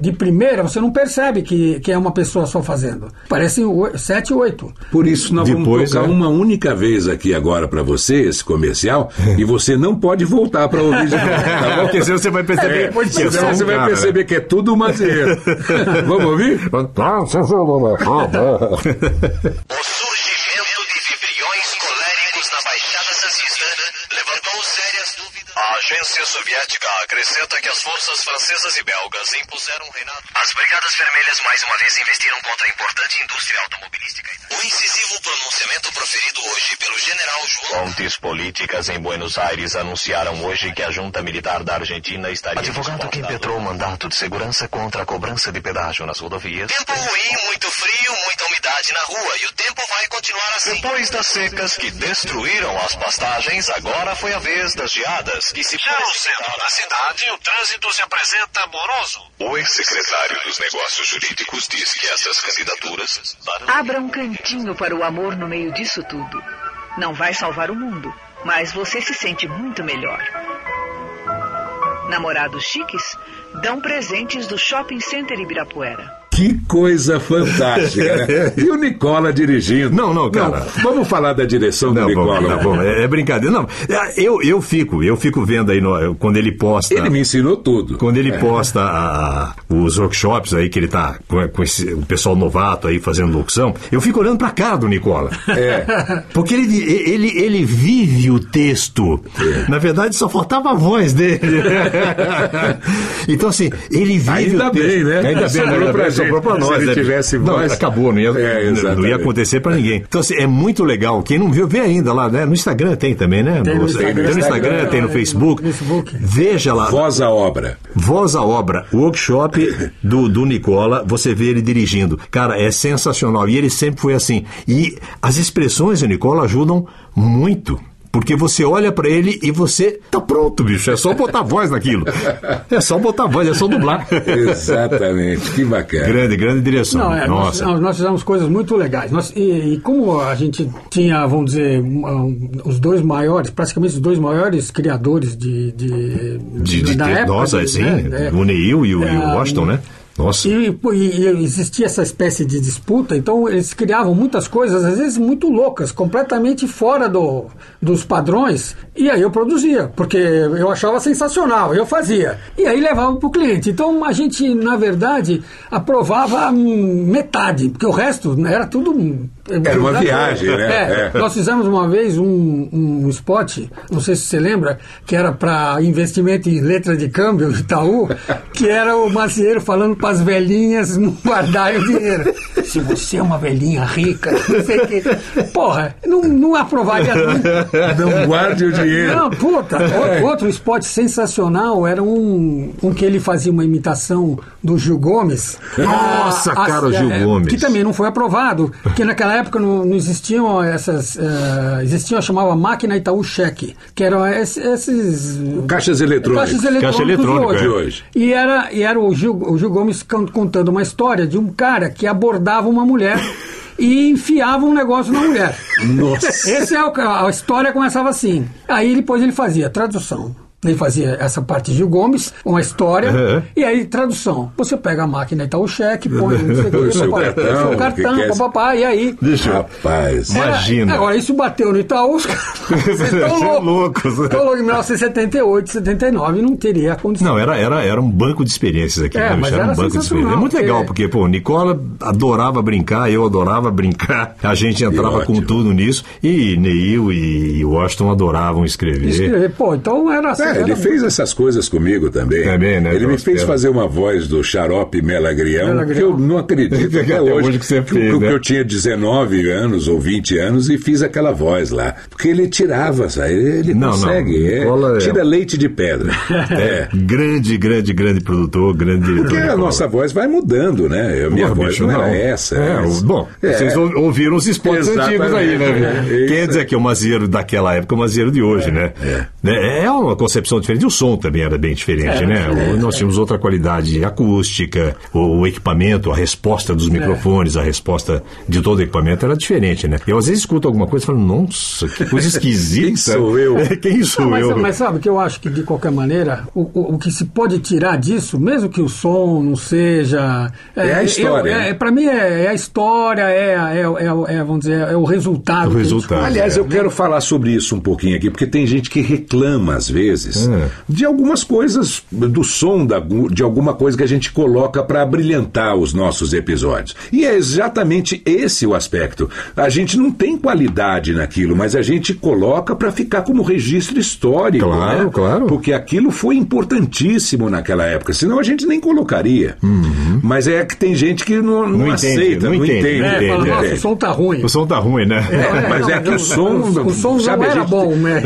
de primeira, você não percebe que, que é uma pessoa só fazendo. Parecem sete, oito. Por isso nós Depois, vamos tocar é. uma única vez aqui agora pra você, esse comercial, e você não pode voltar pra ouvir de novo, tá bom? Porque senão você vai perceber É, que é senão só um você vai cara, perceber que é tudo mazeiro. Vamos ouvir? dúvidas. A agência soviética acrescenta que as forças francesas e belgas impuseram um reinado. As Brigadas Vermelhas mais uma vez investiram contra a importante indústria automobilística. O incisivo pronunciamento proferido hoje pelo general João. Fontes políticas em Buenos Aires anunciaram hoje que a junta militar da Argentina estaria. Advogado que impetrou o mandato de segurança contra a cobrança de pedágio nas rodovias. Tempo ruim, muito frio, muita umidade. na rua e o tempo vai continuar assim. Depois das secas que destruíram as pastagens, agora foi a vez das geadas que se Já no centro da cidade, o trânsito se apresenta moroso. O ex-secretário dos Negócios Jurídicos diz que essas candidaturas Abra um cantinho para o amor no meio disso tudo. Não vai salvar o mundo, mas você se sente muito melhor. Namorados chiques dão presentes do Shopping Center Ibirapuera. Que coisa fantástica, né? E o Nicola dirigindo. Não, não, cara. vamos falar da direção do Não, Nicola. bom, não, bom, é, é brincadeira. Não, é, eu, eu fico, eu fico vendo aí no- quando ele posta. Ele me ensinou tudo. Quando ele É. posta a- os workshops aí que ele tá com, com esse, o pessoal novato aí fazendo locução, eu fico olhando pra cara do Nicola. É. Porque ele, ele, ele vive o texto. É. Na verdade, só faltava a voz dele. então, assim, ele vive Ainda o texto. bem, né? Ainda bem, né? Ainda pra bem, sobrou pra Se nós. ele né? tivesse Não, voz- acabou, não ia, É, não ia acontecer pra ninguém. Então, assim, é muito legal. Quem não viu, vê ainda lá, né? No Instagram tem também, né? Tem no Tem Instagram. no Instagram, tem no Facebook. Veja lá. Voz à obra. Voz à obra, workshop do, do Nicola, você vê ele dirigindo. Cara, é sensacional. E ele sempre foi assim. E as expressões do Nicola ajudam muito. Porque você olha pra ele e você tá pronto, bicho. É só botar voz naquilo. É só botar voz, é só dublar. Exatamente, que bacana. Grande, grande direção. Não, é, nós, Nossa. nós- nós fizemos coisas muito legais. Nós- e, e como a gente tinha, vamos dizer, um, os dois maiores, praticamente os dois maiores criadores de. de, De, de da ter, época, nossa, de- sim. né, é, o Neil e o, e o é, Washington, né? Nossa. E, e- existia essa espécie de disputa, então eles criavam muitas coisas, às vezes muito loucas, completamente fora do, dos padrões, e aí eu produzia, porque eu achava sensacional, eu fazia. E aí levava para o cliente. Então a gente, na verdade, aprovava metade, porque o resto né, era tudo. Era uma viagem, né? É, É. Nós fizemos uma vez um, um spot, não sei se você lembra, que era para investimento em letra de câmbio Itaú, que era o macieiro falando para as velhinhas não guardarem o dinheiro. Se você é uma velhinha rica, não sei o quê. Porra, não, não aprovaria nunca. Não guarde o dinheiro. Não, puta. É. Outro spot sensacional era um, um que ele fazia uma imitação do Gil Gomes. Nossa, Ah, cara, o as- Gil é, Gomes. Que também não foi aprovado, porque naquela época não, não existiam essas. eh, existiam, chamava máquina Itaú Cheque, que eram esses. Caixas eletrônicas. Caixas eletrônicos Caixa eletrônica, de de hoje. hoje. E era, e era o, Gil, o Gil Gomes con- contando uma história de um cara que abordava uma mulher e enfiava um negócio na mulher. Nossa. Esse é o, a história começava assim. Aí depois ele fazia tradução. Ele fazia essa parte de Gil Gomes, uma história, Uhum. e aí tradução. Você pega a máquina e tá o cheque, põe o seu papapá, cartão, seu cartão, que papapá, e aí. Deixa eu. Rapaz. Era- Imagina. Agora, isso bateu no Itaú, os caras vocês estão loucos. Estão loucos. Em 1978, 79, não teria condição. Não, era, era, era um banco de experiências aqui. É, né, mas bicho? era era um banco de experiências. É muito legal, porque- porque, pô, Nicola adorava brincar, eu adorava brincar, a gente entrava com tudo nisso, e Neil e Washington adoravam escrever. Escrever. Pô, então era assim. É, era ele fez essas coisas comigo também. Também, né? Ele me fez é. fazer uma voz do xarope Melagrião, Melagrião. que eu não acredito até, hoje. que você fez, que né? eu tinha 19 anos ou 20 anos e fiz aquela voz lá. Porque ele tirava, sabe? Ele Não, não, consegue. é, Nicola é- tira leite de pedra. é. Grande, grande, grande produtor, grande diretor. Porque a nossa voz vai mudando, né? A minha Porra, voz bicho, não, era essa. É, mas- bom, É. vocês ou- ouviram os spots antigos aí, né? É, Quem dizer que o Mazieiro daquela época é o Mazieiro de hoje, né? Né? É uma concepção diferente. O som também era bem diferente, É, né? é. Nós tínhamos outra qualidade acústica, o, o equipamento, a resposta dos microfones, a resposta de todo o equipamento era diferente, né? Eu às vezes escuto alguma coisa e falo, nossa, que coisa esquisita. Quem sou eu? Quem sou Não, mas, eu? mas sabe que eu acho que de qualquer maneira o, o, o que se pode tirar disso, mesmo que o som não seja. É a história, né? É, para mim é, é a história, é, é, é, é, vamos dizer, é o resultado. O resultado. Aliás, eu quero falar sobre isso um pouquinho aqui, porque tem gente que reclama, às vezes, É. de algumas coisas, do som da- de alguma coisa que a gente coloca para brilhantar os nossos episódios. E é exatamente esse o aspecto. A gente não tem qualidade naquilo, mas a gente coloca para ficar como registro histórico. Claro, né? claro. Porque aquilo foi importantíssimo naquela época, senão a gente nem colocaria. Mas é que tem gente que não, não Uhum. Não entende, aceita, não não, entende, entende. não É, entende, fala, entende. nossa, o som tá ruim. O som tá ruim, né? É, mas é que o som. O som sabe, não era gente- bom, né?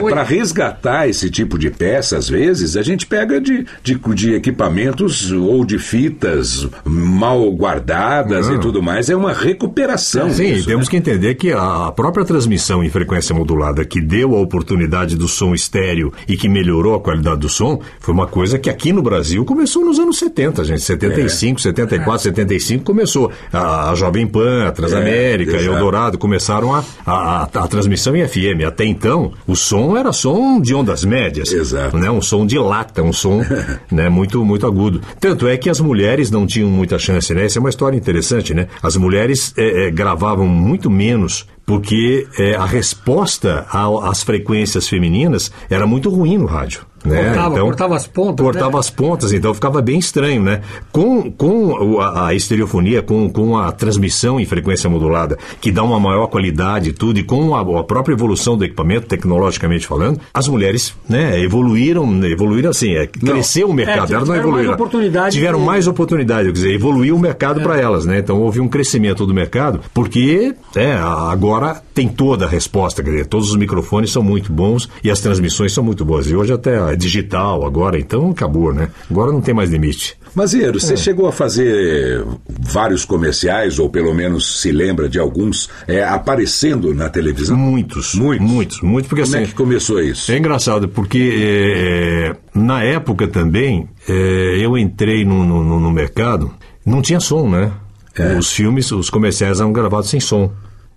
Ruim. Para resgatar esse tipo de peça, às vezes, a gente pega de, de, de equipamentos ou de fitas mal guardadas e tudo mais. É uma recuperação. Sim, disso, temos né? que entender que a própria transmissão em frequência modulada que deu a oportunidade do som estéreo e que melhorou a qualidade do som foi uma coisa que aqui no Brasil começou nos anos 70, gente. 75, 74, 75 começou. A, a Jovem Pan, a Transamérica, É. Eldorado começaram a, a, a- a transmissão em FM. Até então, o som era som de ondas médias. Exato. Né? Um som de lata, um som né, muito, muito agudo. Tanto é que as mulheres não tinham muita chance, né? Essa é uma história interessante, né? As mulheres eh, eh, gravavam muito menos porque eh, a resposta às frequências femininas era muito ruim no rádio. Né? Cortava- cortava as pontas, Cortava né? as pontas, então ficava bem estranho, né? Com, com a, a estereofonia, com, com a transmissão em frequência modulada, que dá uma maior qualidade e tudo, e com a, a própria evolução do equipamento, tecnologicamente falando, as mulheres né, evoluíram, evoluíram assim, é, cresceu o mercado, É, elas não mais evoluíram. oportunidade Tiveram de- mais oportunidade, quer dizer, evoluiu o mercado para elas, né? Então houve um crescimento do mercado, porque é, agora tem toda a resposta, quer dizer, todos os microfones são muito bons e as transmissões são muito boas. E hoje até é digital agora, então acabou, né? Agora não tem mais limite. Mazieiro, É. você chegou a fazer vários comerciais, ou pelo menos se lembra de alguns, é, aparecendo na televisão? Muitos. Muitos. Muitos, muitos, porque Como assim. é que começou isso? É engraçado, porque é, é, na época também é, eu entrei no, no- no- mercado, não tinha som, né? É. Os filmes, os comerciais eram gravados sem som.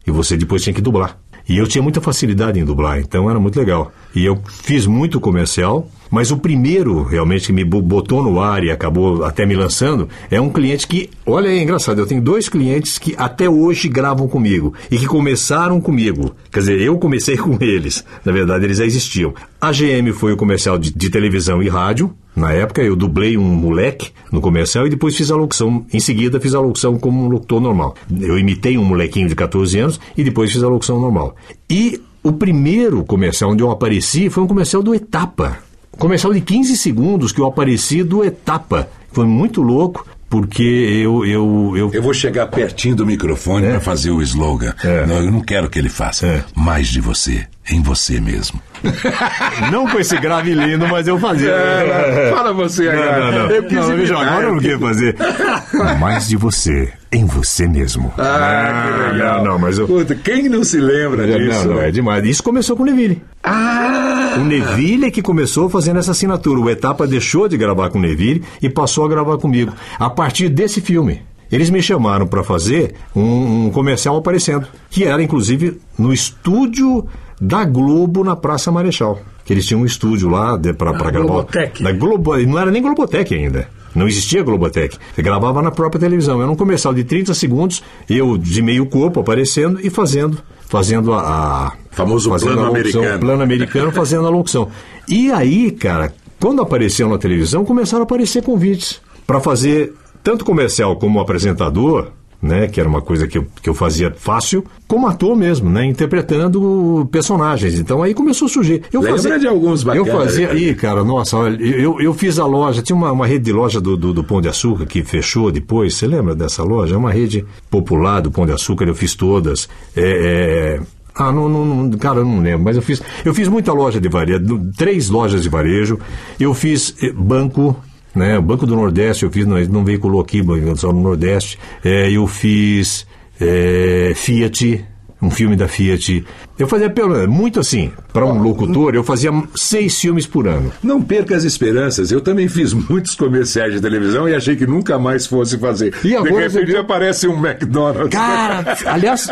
E você depois tinha que dublar. E eu tinha muita facilidade em dublar, então era muito legal. E eu fiz muito comercial, mas o primeiro realmente que me bo- botou no ar e acabou até me lançando é um cliente que, olha é engraçado, eu tenho dois clientes que até hoje gravam comigo e que começaram comigo. Quer dizer, eu comecei com eles. Na verdade, eles já existiam. A GM foi o comercial de, de televisão e rádio. Na época, eu dublei um moleque no comercial e depois fiz a locução. Em seguida, fiz a locução como um locutor normal. Eu imitei um molequinho de 14 anos e depois fiz a locução normal. E o primeiro comercial onde eu apareci foi um comercial do Etapa. Comercial de 15 segundos que eu apareci do Etapa. Foi muito louco, porque eu. Eu, eu... Eu vou chegar pertinho do microfone para fazer o slogan. Não, eu não quero que ele faça. É. Mais de você, em você mesmo. Não com esse grave lindo, mas eu fazia. É, fala você Não, agora. não, não. Eu quis Não, imitar, agora eu não queria fazer. Mais de você, em você mesmo. Ah, que legal. Não, não, mas eu. Puta, quem não se lembra Não, disso? não, é demais. Isso começou com o Neville. Ah! O Neville é que começou fazendo essa assinatura. O Etapa deixou de gravar com o Neville e passou a gravar comigo. A partir desse filme. Eles me chamaram para fazer um, um comercial aparecendo, que era inclusive no estúdio da Globo na Praça Marechal. Que eles tinham um estúdio lá para gravar. Globotech. Da Globo, não era nem Globotech ainda. Não existia Globotech. Você gravava na própria televisão. Era um comercial de 30 segundos, eu de meio corpo aparecendo e fazendo, fazendo a. a Famoso fazendo plano a locução, americano. plano americano fazendo a locução. E aí, cara, quando apareceu na televisão, começaram a aparecer convites para fazer tanto comercial como apresentador, né, que era uma coisa que eu, que eu fazia fácil, como ator mesmo, né, interpretando personagens. Então aí começou a surgir. Eu Lembra fazia, de alguns Eu bacanas, fazia, né? Ih, cara, nossa, olha, eu, eu fiz a loja, tinha uma, uma rede de loja do, do, do Pão de Açúcar que fechou depois, você lembra dessa loja? É uma rede popular do Pão de Açúcar, eu fiz todas. É, é, ah, não, não, não- cara, eu não lembro, mas eu fiz, eu fiz muita loja de varejo, três lojas de varejo, eu fiz eh, banco, né, o Banco do Nordeste, eu fiz, não, não veiculou aqui, só no Nordeste, É, eu fiz é, Fiat, um filme da Fiat. Eu fazia pelo muito assim, para um locutor, eu fazia seis filmes por ano. Não perca as esperanças. Eu também fiz muitos comerciais de televisão e achei que nunca mais fosse fazer. E agora de repente viu? aparece um McDonald's. Cara, aliás,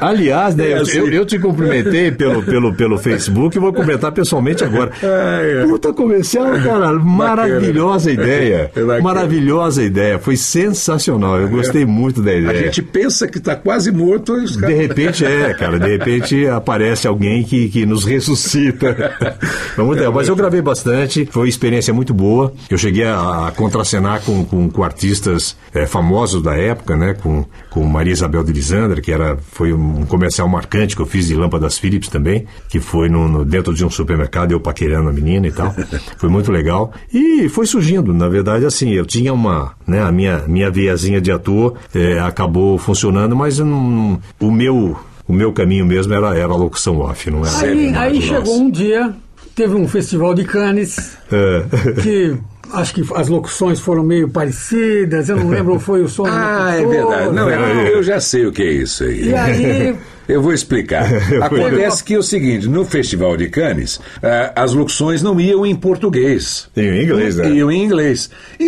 aliás, né, É eu, assim. eu- eu te cumprimentei pelo, pelo, pelo Facebook e vou cumprimentar pessoalmente agora. Ai, ai. Puta comercial, cara, maravilhosa ideia. É bacana. Maravilhosa ideia, foi sensacional. Eu gostei muito da A ideia. gente pensa que está quase morto e os De repente é, cara, de repente aparece alguém que, que nos ressuscita. Legal. Mas eu gravei bastante, foi uma experiência muito boa. Eu cheguei a, a contracenar com, com, com artistas eh, famosos da época, né? Com, com Maria Isabel de Lisandra, que era, foi um comercial marcante que eu fiz de lâmpadas Philips também, que foi no, no- dentro de um supermercado, eu paquerando a menina e tal. Foi muito legal. E foi surgindo, na verdade, assim, eu tinha uma, né, a minha, minha veiazinha de ator eh, acabou funcionando, mas não- o meu o meu caminho mesmo era, era a locução off, não era? Aí, aí Nossa. chegou um dia teve um festival de Cannes É. que acho que as locuções foram meio parecidas, eu não lembro, foi o som do Ah, é verdade. Não, eu, eu já sei o que é isso aí. E aí- Eu vou explicar. Acontece que é o seguinte, no Festival de Cannes, ah, as locuções não iam em português. Iam em inglês, né? Iam em inglês.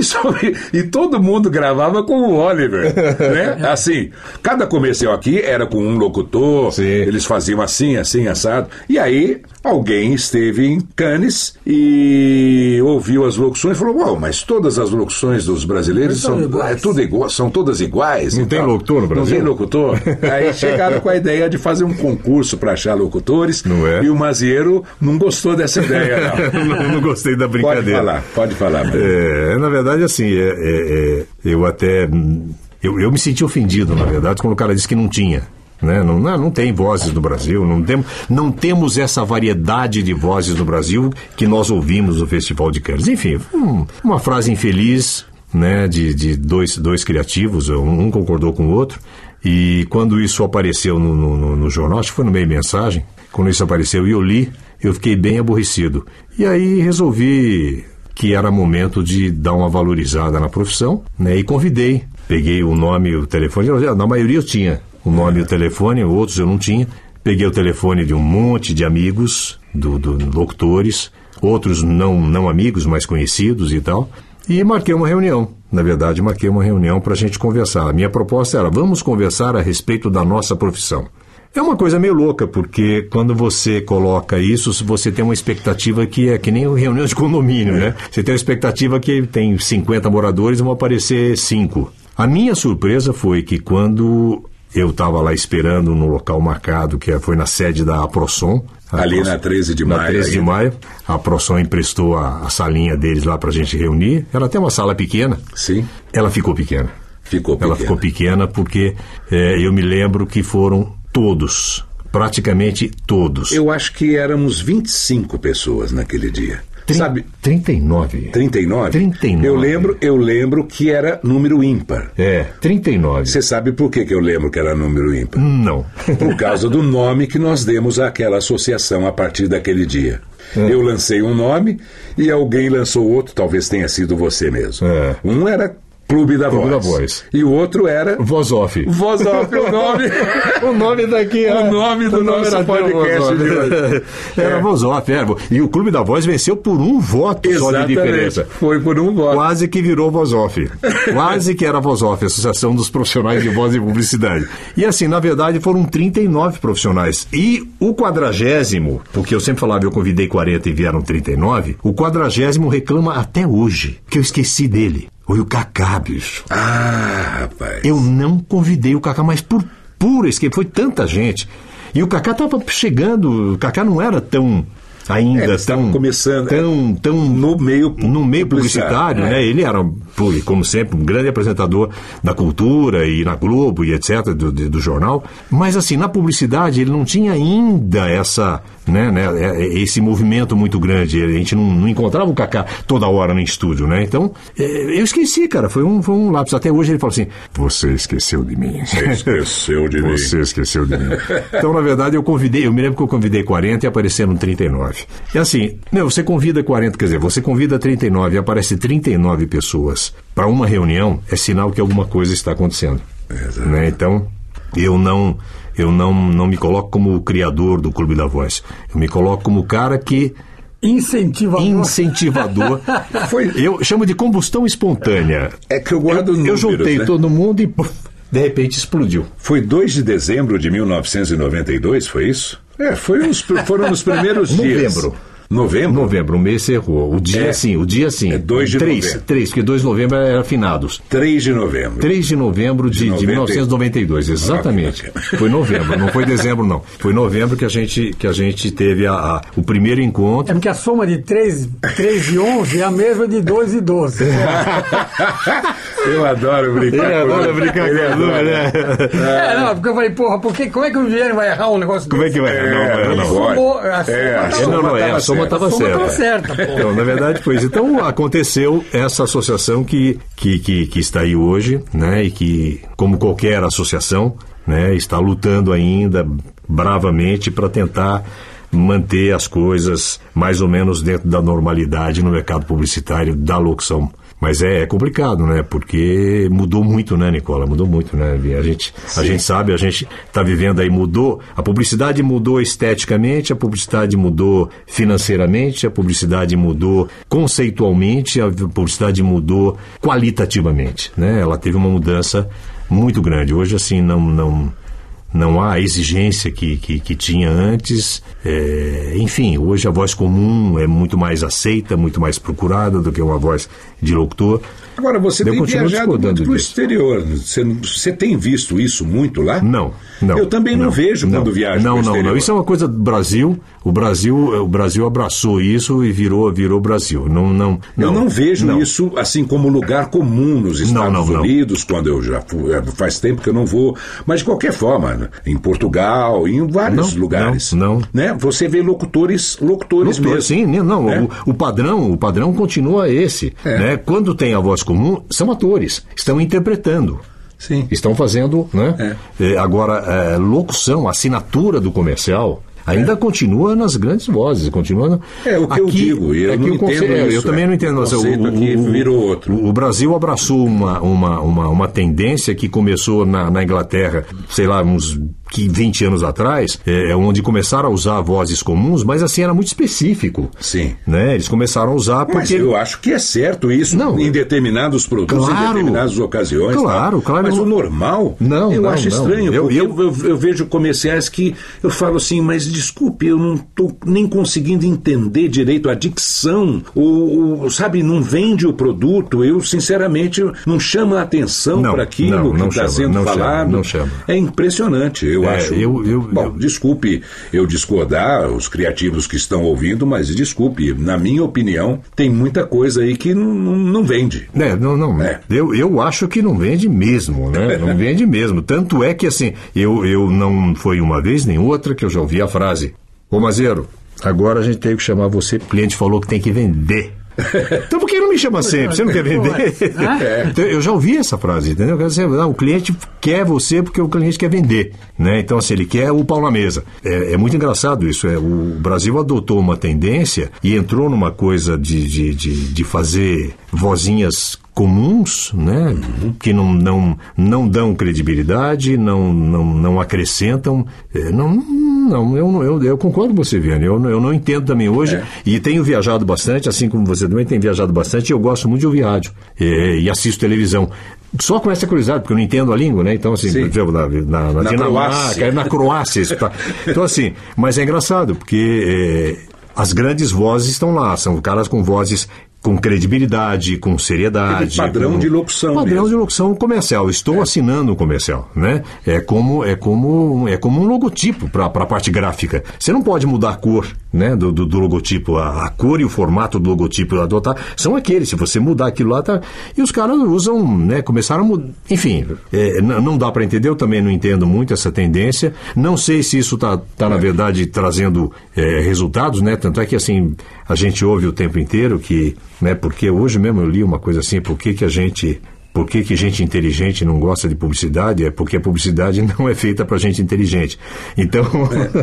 E, e todo mundo gravava com o Oliver, né? Assim, cada comercial aqui era com um locutor, eles faziam assim, assim, assado. E aí, alguém esteve em Cannes e ouviu as locuções e falou, uau, mas todas as locuções dos brasileiros São são, iguais. é tudo igual, são todas iguais. Não tem tal. locutor no Brasil? Não tem locutor. Aí chegaram com a ideia de fazer um concurso para achar locutores. Não é? E o Mazieiro não gostou dessa ideia, não. não, não gostei da Pode brincadeira. falar, pode falar. É, na verdade, assim, é, é, é, eu até. Eu, eu me senti ofendido, na verdade, quando o cara disse que não tinha. Né? Não, não, tem vozes no Brasil, não, tem, não temos essa variedade de vozes no Brasil que nós ouvimos no Festival de Cannes. Enfim, uma frase infeliz né, de, de dois, dois criativos, um, concordou com o outro, e quando isso apareceu no, no, no- jornal, acho que foi no meio mensagem, quando isso apareceu e eu li, eu fiquei bem aborrecido. E aí resolvi que era momento de dar uma valorizada na profissão, né? E convidei, peguei o nome o telefone, na maioria eu tinha o nome e o telefone, outros eu não tinha. Peguei o telefone de um monte de amigos, do, do- locutores, outros não, não amigos, mas conhecidos e tal, e marquei uma reunião. Na verdade, marquei uma reunião para a gente conversar. A minha proposta era: vamos conversar a respeito da nossa profissão. É uma coisa meio louca, porque quando você coloca isso, você tem uma expectativa que é que nem reunião de condomínio, né? Você tem uma expectativa que tem 50 moradores e vão aparecer 5. A minha surpresa foi que quando eu estava lá esperando no local marcado, que foi na sede da Aprosom. a Ali na 13 de na maio, 13 de aí. maio. A Aprosom emprestou a, a salinha deles lá para a gente reunir. Ela tem uma sala pequena. Sim. Ela ficou pequena. Ficou pequena. Ela ficou pequena porque eh, eu me lembro que foram todos, praticamente todos. Eu acho que éramos 25 pessoas naquele dia. Sabe? 39. 39? 39. Eu lembro, eu lembro que era número ímpar. É, 39. Você sabe por que, que eu lembro que era número ímpar? Não. Por causa do nome que nós demos àquela associação a partir daquele dia. É. Eu lancei um nome e alguém lançou outro, talvez tenha sido você mesmo. É. Um era Clube da Clube Voz. da Voz. E o outro era Voz Off. Voz Off, o nome. o nome daqui é. O nome do o nome nosso podcast de hoje. Era É. Voz Off, era. E o Clube da Voz venceu por um voto só de Exatamente. diferença. Foi por um voto. Quase que virou Voz Off. Quase que era Voz Off, Associação dos Profissionais de Voz e Publicidade. E assim, na verdade, foram 39 profissionais. E o quadragésimo, porque eu sempre falava, eu convidei 40 e vieram 39, o quadragésimo reclama até hoje, que eu esqueci dele. Foi o Cacá, bicho. Ah, rapaz. Eu não convidei o Cacá, mas por pura esquema. Foi tanta gente. E o Cacá estava chegando. O Cacá não era tão. Ainda É, tão. começando, Tão, tão. No meio No meio publicitário, publicitário, né? é. Ele era, como sempre, um grande apresentador da cultura e na Globo e etc., do, do jornal. Mas, assim, na publicidade, ele não tinha ainda essa, né, né, é- é- esse movimento muito grande. A gente não, não encontrava o Cacá toda hora no estúdio, né? Então, é, eu esqueci, cara. Foi um, foi um lápis. Até hoje ele fala assim: Você esqueceu de mim. Você esqueceu de mim. Você esqueceu de mim. Então, na verdade, eu convidei, eu me lembro que eu convidei 40 e apareceram 39. E assim, meu, você convida 40, quer dizer, você convida 39 e aparece 39 pessoas para uma reunião, é sinal que alguma coisa está acontecendo. Né? Então, eu não eu não, não me coloco como o criador do Clube da Voz. Eu me coloco como o cara que Incentivador. incentivador. Foi- Eu chamo de combustão espontânea. É que eu guardo Eu, eu números, juntei né? todo mundo e de repente explodiu. Foi 2 de dezembro de 1992, foi isso? É, foi uns, foram nos primeiros dias. Novembro. Novembro? Novembro, o mês você errou. O dia É. sim, o dia sim. É 2 de três, novembro. Três, porque 2 de novembro era finados. 3 de novembro. 3 de novembro de, De de 90 1992, exatamente. Foi novembro, não foi dezembro, não. Foi novembro que a gente, que a gente teve a, a- o primeiro É encontro. porque a soma de 3, 3 e 11 é a mesma de 2 e 12. Eu adoro brincar Ele com adora brincar Ele com adora. né? É, não, porque eu falei, porra, por que, como é que o Guilherme vai errar um negócio Como é que vai? É, não, não, não não. pode. Somou, a soma É, a tá- É, não, não, é, a soma certa. estava soma certa. certa. Então, na verdade foi isso. Então aconteceu essa associação que, que, que, que está aí hoje, né? E que, como qualquer associação, né, está lutando ainda bravamente para tentar manter as coisas mais ou menos dentro da normalidade no mercado publicitário da locução. Mas é, é complicado, né? Porque mudou muito, né, Nicola? Mudou muito, né? A gente, a gente sabe, a gente está vivendo aí, mudou. A publicidade mudou esteticamente, a publicidade mudou financeiramente, a publicidade mudou conceitualmente, a publicidade mudou qualitativamente, né? Ela teve uma mudança muito grande. Hoje, assim, não, não, não há a exigência que, que, que tinha antes. É, enfim, hoje a voz comum é muito mais aceita, muito mais procurada do que uma voz de locutor. Agora, você Eu tem viajado muito para o exterior. Você, você tem visto isso muito lá? Não, não. Eu também não, vejo quando viajo Não, não, não. Isso é uma coisa do Brasil. O Brasil, o Brasil abraçou isso e virou, virou Brasil. Não, não. Eu não vejo não. isso assim como lugar comum nos Estados não, não. Unidos, quando eu já fui, é, faz tempo que eu não vou, mas de qualquer forma, em Portugal, em vários Não, lugares, não, né? Você vê locutores, locutores Locutor, mesmo. Sim, não, né? o, o padrão, o padrão continua esse, É. né? Quando tem a voz comum, são atores, estão interpretando. Sim. Estão fazendo, né? É, agora, é, locução, assinatura do comercial, ainda continua nas grandes vozes, continua. É o que eu digo, eu aqui não o conce- é, Eu isso, também é. não entendo. O conceito aqui virou outro. O, o Brasil abraçou uma, uma, uma, uma tendência que começou na, na Inglaterra, sei lá, uns que 20 anos atrás, é, onde começaram a usar vozes comuns, mas assim era muito específico. Sim. Né? Eles começaram a usar porque. Mas eu acho que é certo isso em determinados produtos, em Claro. determinadas ocasiões. Claro, tá? claro. Mas o normal, Não, eu não, acho não. estranho. Eu- eu- eu, eu- vejo comerciais que eu falo assim, mas desculpe, eu não estou nem conseguindo entender direito a dicção, ou, ou, sabe, não vende o produto. Eu, sinceramente, não chama a atenção Não, para aquilo não, que não está sendo não chama, falado. não chama. É impressionante, eu É, acho. eu- eu- Bom, desculpe eu discordar, os criativos que estão ouvindo, mas desculpe, na minha opinião, tem muita coisa aí que não, não, vende. É, não, não. Eu, eu acho que não vende mesmo, né? Não vende mesmo. Tanto é que, assim, eu, eu não foi uma vez nem outra que eu já ouvi a frase: Ô Mazeiro, agora a gente tem que chamar você. O cliente falou que tem que vender. Então por que não me chama sempre? Você não quer vender? É. Então, eu já ouvi essa frase, entendeu? O cliente quer você porque o cliente quer vender. Né? Então, assim, ele quer o pau na mesa. É, é muito engraçado isso. É, o Brasil adotou uma tendência e entrou numa coisa de, de, de, de fazer vozinhas comuns, né, que não, não, não dão credibilidade, não, não, não acrescentam, eh, não, não eu, eu, eu concordo com você, Viane, eu, não- eu não entendo também hoje, e tenho viajado bastante, assim como você também tem viajado bastante, e eu gosto muito de ouvir rádio, eh, e assisto televisão. Só com essa curiosidade, porque eu não entendo a língua, né? Então, assim, Sim. por exemplo, na, na, na Na Dinamarca, Croácia. é na Croácia, tá. Então, assim, mas é engraçado, porque eh, as grandes vozes estão lá, são caras com vozes com credibilidade, com seriedade. Padrão com- de locução Padrão mesmo. de locução comercial. Estou assinando o comercial, né? É como é como é como um logotipo para a parte gráfica. Você não pode mudar a cor, né, do, do, do logotipo, a, a cor e o formato do logotipo adotar são aqueles. Se você mudar aquilo lá, tá. E os caras usam, né? Começaram a mudar. Enfim, é, não dá para entender. Eu também não entendo muito essa tendência. Não sei se isso tá, tá na verdade trazendo é, resultados, né? Tanto é que assim a gente ouve o tempo inteiro que, né? Porque hoje mesmo eu li uma coisa assim, por que a gente por que, que gente inteligente não gosta de publicidade? É porque a publicidade não é feita para gente inteligente. Então,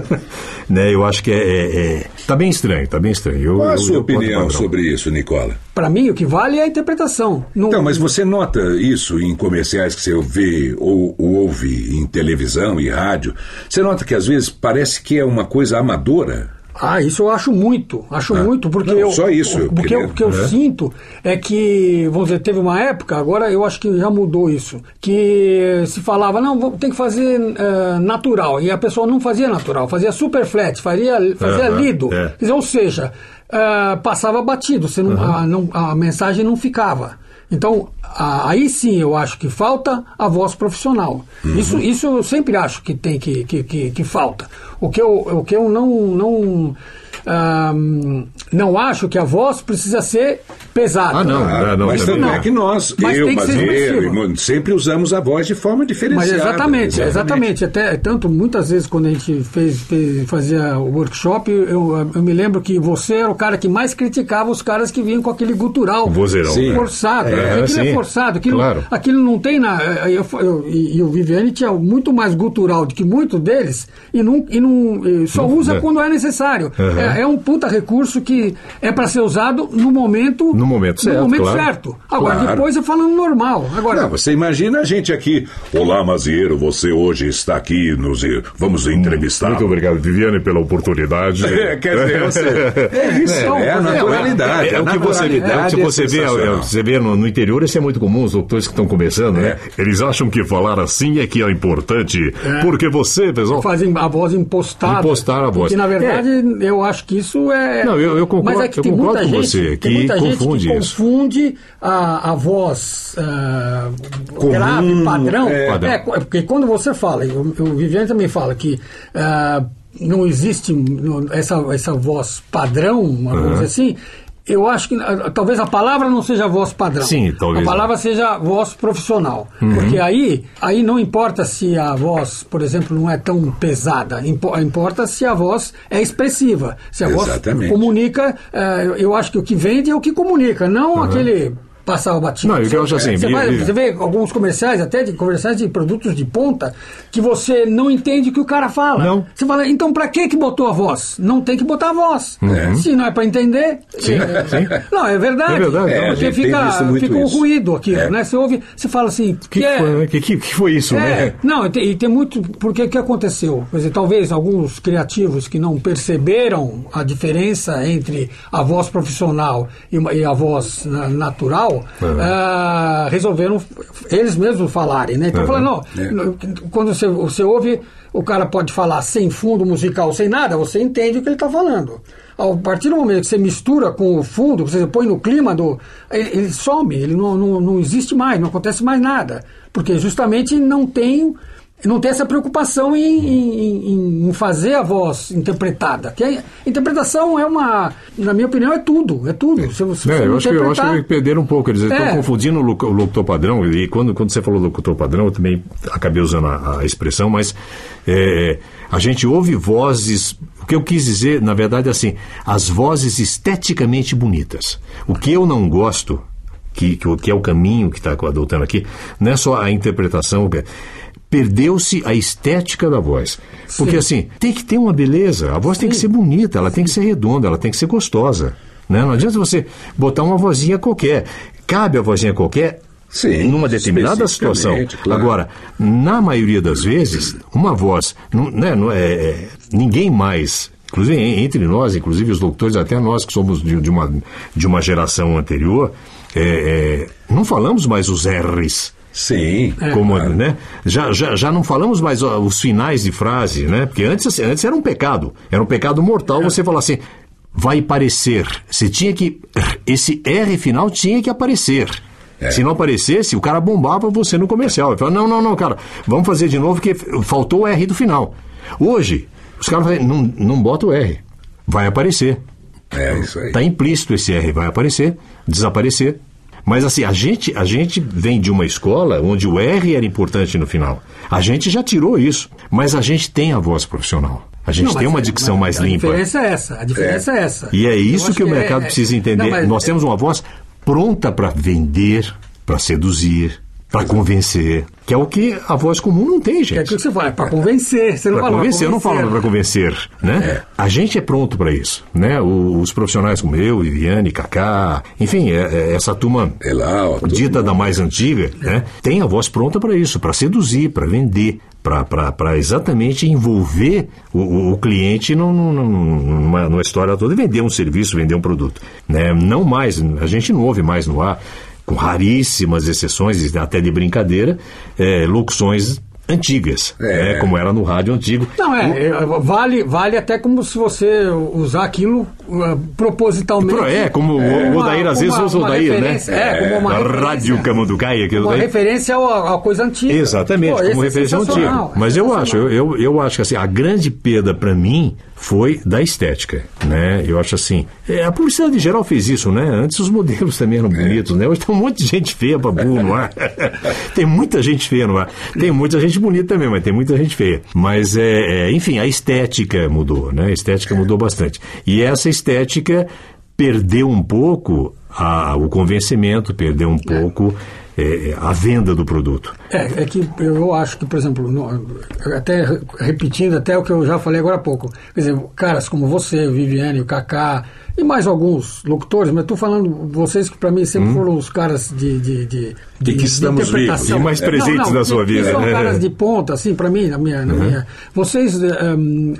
né, eu acho que é, é, é- Tá bem estranho, tá bem estranho. Eu, Qual a eu- sua eu opinião sobre isso, Nicola? Para mim, o que vale é a interpretação. Não- Então, mas você nota isso em comerciais que você vê ou, ou ouve em televisão e rádio? Você nota que às vezes parece que é uma coisa amadora? Ah, isso eu acho muito, acho Ah, muito, porque não, eu. só isso eu Porque eu- o que eu sinto é que, vamos dizer, teve uma época, agora eu acho que já mudou isso, que se falava, não, tem que fazer eh, natural, e a pessoa não fazia natural, fazia super flat, fazia, fazia lido. é. Quer dizer, ou seja, eh, passava batido, você não, a, não- a mensagem não ficava. Então, aí sim eu acho que falta a voz profissional. Isso, isso eu sempre acho que tem que, que, que, que falta. O que eu, o que eu não, não ah, não acho que a voz precisa ser pesada. Ah, não, Ah, não, mas também é que nós, Mas eu, tem que ser sempre usamos a voz de forma Mas diferenciada. exatamente, exatamente. Até tanto muitas vezes quando a gente fez, fez- fazia o workshop, eu, eu me lembro que você era o cara que mais criticava os caras que vinham com aquele gutural Vozeirão. Sim. forçado. É, aquilo é sim. forçado, aquilo, Claro. aquilo não tem na. Eu, eu- e, e o Viviane tinha muito mais gutural do que muitos deles e não, e não e só usa é. quando é necessário. Uhum. É, é um puta recurso que é para ser usado no momento No momento certo, no momento claro. certo. Agora Claro. depois é falando normal. Agora Não, você imagina a gente aqui. Olá, Mazieiro, você hoje está aqui, nos, vamos entrevistar. Muito obrigado, Viviane, pela oportunidade. É, quer dizer, você- é isso, é a naturalidade, É, é a o que você é o que naturalidade você é vê, é, você vê no, no interior, isso é muito comum, os doutores que estão começando, né? Eles acham que falar assim é que é importante, É. porque você, pessoal... fazem a voz impostada. Impostar a voz. Porque, na verdade, eu acho que isso é. Não, eu- eu concordo- Mas é que eu tem muita com gente, você, que muita gente confunde que isso. confunde a, a voz ah, Comum, grave, padrão. é. Padrão. É, porque quando você fala, e o, Viviane também fala que. ah, não existe essa, essa voz padrão, vamos dizer assim. Eu acho que ah, talvez a palavra não seja voz padrão. Sim, talvez A palavra seja voz profissional. Uhum. Porque aí, aí não importa se a voz, por exemplo, não é tão pesada. Impo- importa se a voz é expressiva. Se a Exatamente. voz comunica, eh, eu acho que o que vende é o que comunica, não aquele passar o batido. Não, eu acho assim, Você, vai- você vê alguns comerciais, até de comerciais de produtos de ponta, que você não entende o que o cara fala. Não. Você fala, então pra que que botou a voz? Não tem que botar a voz. Se não é pra entender. Sim, é- sim. Não, é verdade. É verdade, É, porque fica, fica um ruído aquilo, É. né? Você ouve, você fala assim, O que, que é- foi, né? que, que, que foi isso, é, né? não, e tem, e tem muito. Porque o que aconteceu? Quer dizer, talvez alguns criativos que não perceberam a diferença entre a voz profissional e, e a voz ah, resolveram eles mesmos falarem, né? Então, Uhum. falando, não, quando você, você ouve, o cara pode falar sem fundo musical, sem nada, você entende o que ele está falando. A partir do momento que você mistura com o fundo, você põe no clima do. Ele, ele some, ele não, não, não existe mais, não acontece mais nada. Porque justamente não tem. Não tem essa preocupação em, em- em- fazer a voz interpretada. Que a interpretação é uma, na minha opinião, é tudo. É tudo. Se você É, eu acho, que, eu acho que perderam um pouco. Eles estão É. confundindo o locu- o locutor padrão. E quando, quando você falou locutor padrão, eu também acabei usando a, a expressão, mas é, a gente ouve vozes. O que eu quis dizer, na verdade, é assim: as vozes esteticamente bonitas. O que eu não gosto, que, que, o- que é o caminho que está adotando aqui, não é só a interpretação. Perdeu-se a estética da voz. Porque assim, tem que ter uma beleza. A voz tem que ser bonita, ela tem que ser redonda, ela tem que ser gostosa. Né? Não adianta você botar uma vozinha qualquer. Cabe a vozinha qualquer Sim, numa determinada situação. claro. Agora, na maioria das vezes, uma voz, não, né, não é, é, ninguém mais, inclusive en- entre nós, inclusive os doutores, até nós que somos de, de uma, de uma geração anterior, é, é, não falamos mais os R's. Sim. Como, né? já, já, já não falamos mais ó, os finais de frase, né? Porque antes, assim, antes era um pecado. Era um pecado mortal você falar assim, vai parecer. Você tinha que. Esse R final tinha que aparecer. Se não aparecesse, o cara bombava você no comercial. Ele falava, não, não, não, cara, vamos fazer de novo, porque faltou o R do final. Hoje, os caras falam, não, não bota o R. Vai aparecer. É isso aí. Está implícito esse R, vai aparecer, desaparecer. Mas assim, a gente, a gente vem de uma escola onde o R era importante no final. A gente já tirou isso, mas a gente tem a voz profissional. A gente Não, tem uma é- dicção mais a limpa. diferença é essa. A diferença é, essa. E é isso acho que o é- mercado é- precisa entender. Não, mas- Nós temos uma voz pronta para vender, para seduzir, para convencer, que é o que a voz comum não tem, É gente. aquilo que você fala, é para convencer. Você não Para fala pra convencer, eu não falo para convencer, né? A gente é pronto para isso, né? Os profissionais como eu, Viviane, Kaká, enfim, é- é essa turma É lá, ó, dita da mais antiga, né? Tem a voz pronta para isso, para seduzir, para vender, para exatamente envolver o, o- o cliente num- numa, numa história toda e vender um serviço, vender um produto, né? Não mais, a gente não ouve mais no ar, com raríssimas exceções, até de brincadeira, é, locuções antigas, É. né? como era no rádio antigo. Não, é, é, vale, vale até como se você usar aquilo uh, propositalmente. Pro- É, como o- o Odair, às vezes usa o Odair, né? referência, É, como uma A referência. Rádio Camanducaia, que é Uma Odair. referência à coisa antiga. Exatamente, Pô, como é referência sensacional, antiga. é Mas eu acho, eu, eu acho que assim, a grande perda para mim foi da estética, né? Eu acho assim, é, a publicidade em geral fez isso, né? Antes os modelos também eram bonitos, né? Hoje tem um monte de gente feia pra burro no ar. tem muita gente feia no ar. Tem muita gente bonita também, mas tem muita gente feia. Mas, é, é, enfim, a estética mudou, né? A estética mudou bastante. E essa estética perdeu um pouco a- o convencimento, perdeu um pouco é, a venda do produto. É, é que eu acho que, por exemplo, até re- repetindo até o que eu já falei agora há pouco, quer dizer, caras como você, Viviane, o Kaká e mais alguns locutores, mas estou falando vocês que para mim sempre foram os caras de de, de, De que estamos interpretação. vivos. E mais presentes na sua que- vida, Que são né? caras de ponta, assim, para mim, na minha, na minha. Vocês eh, hum,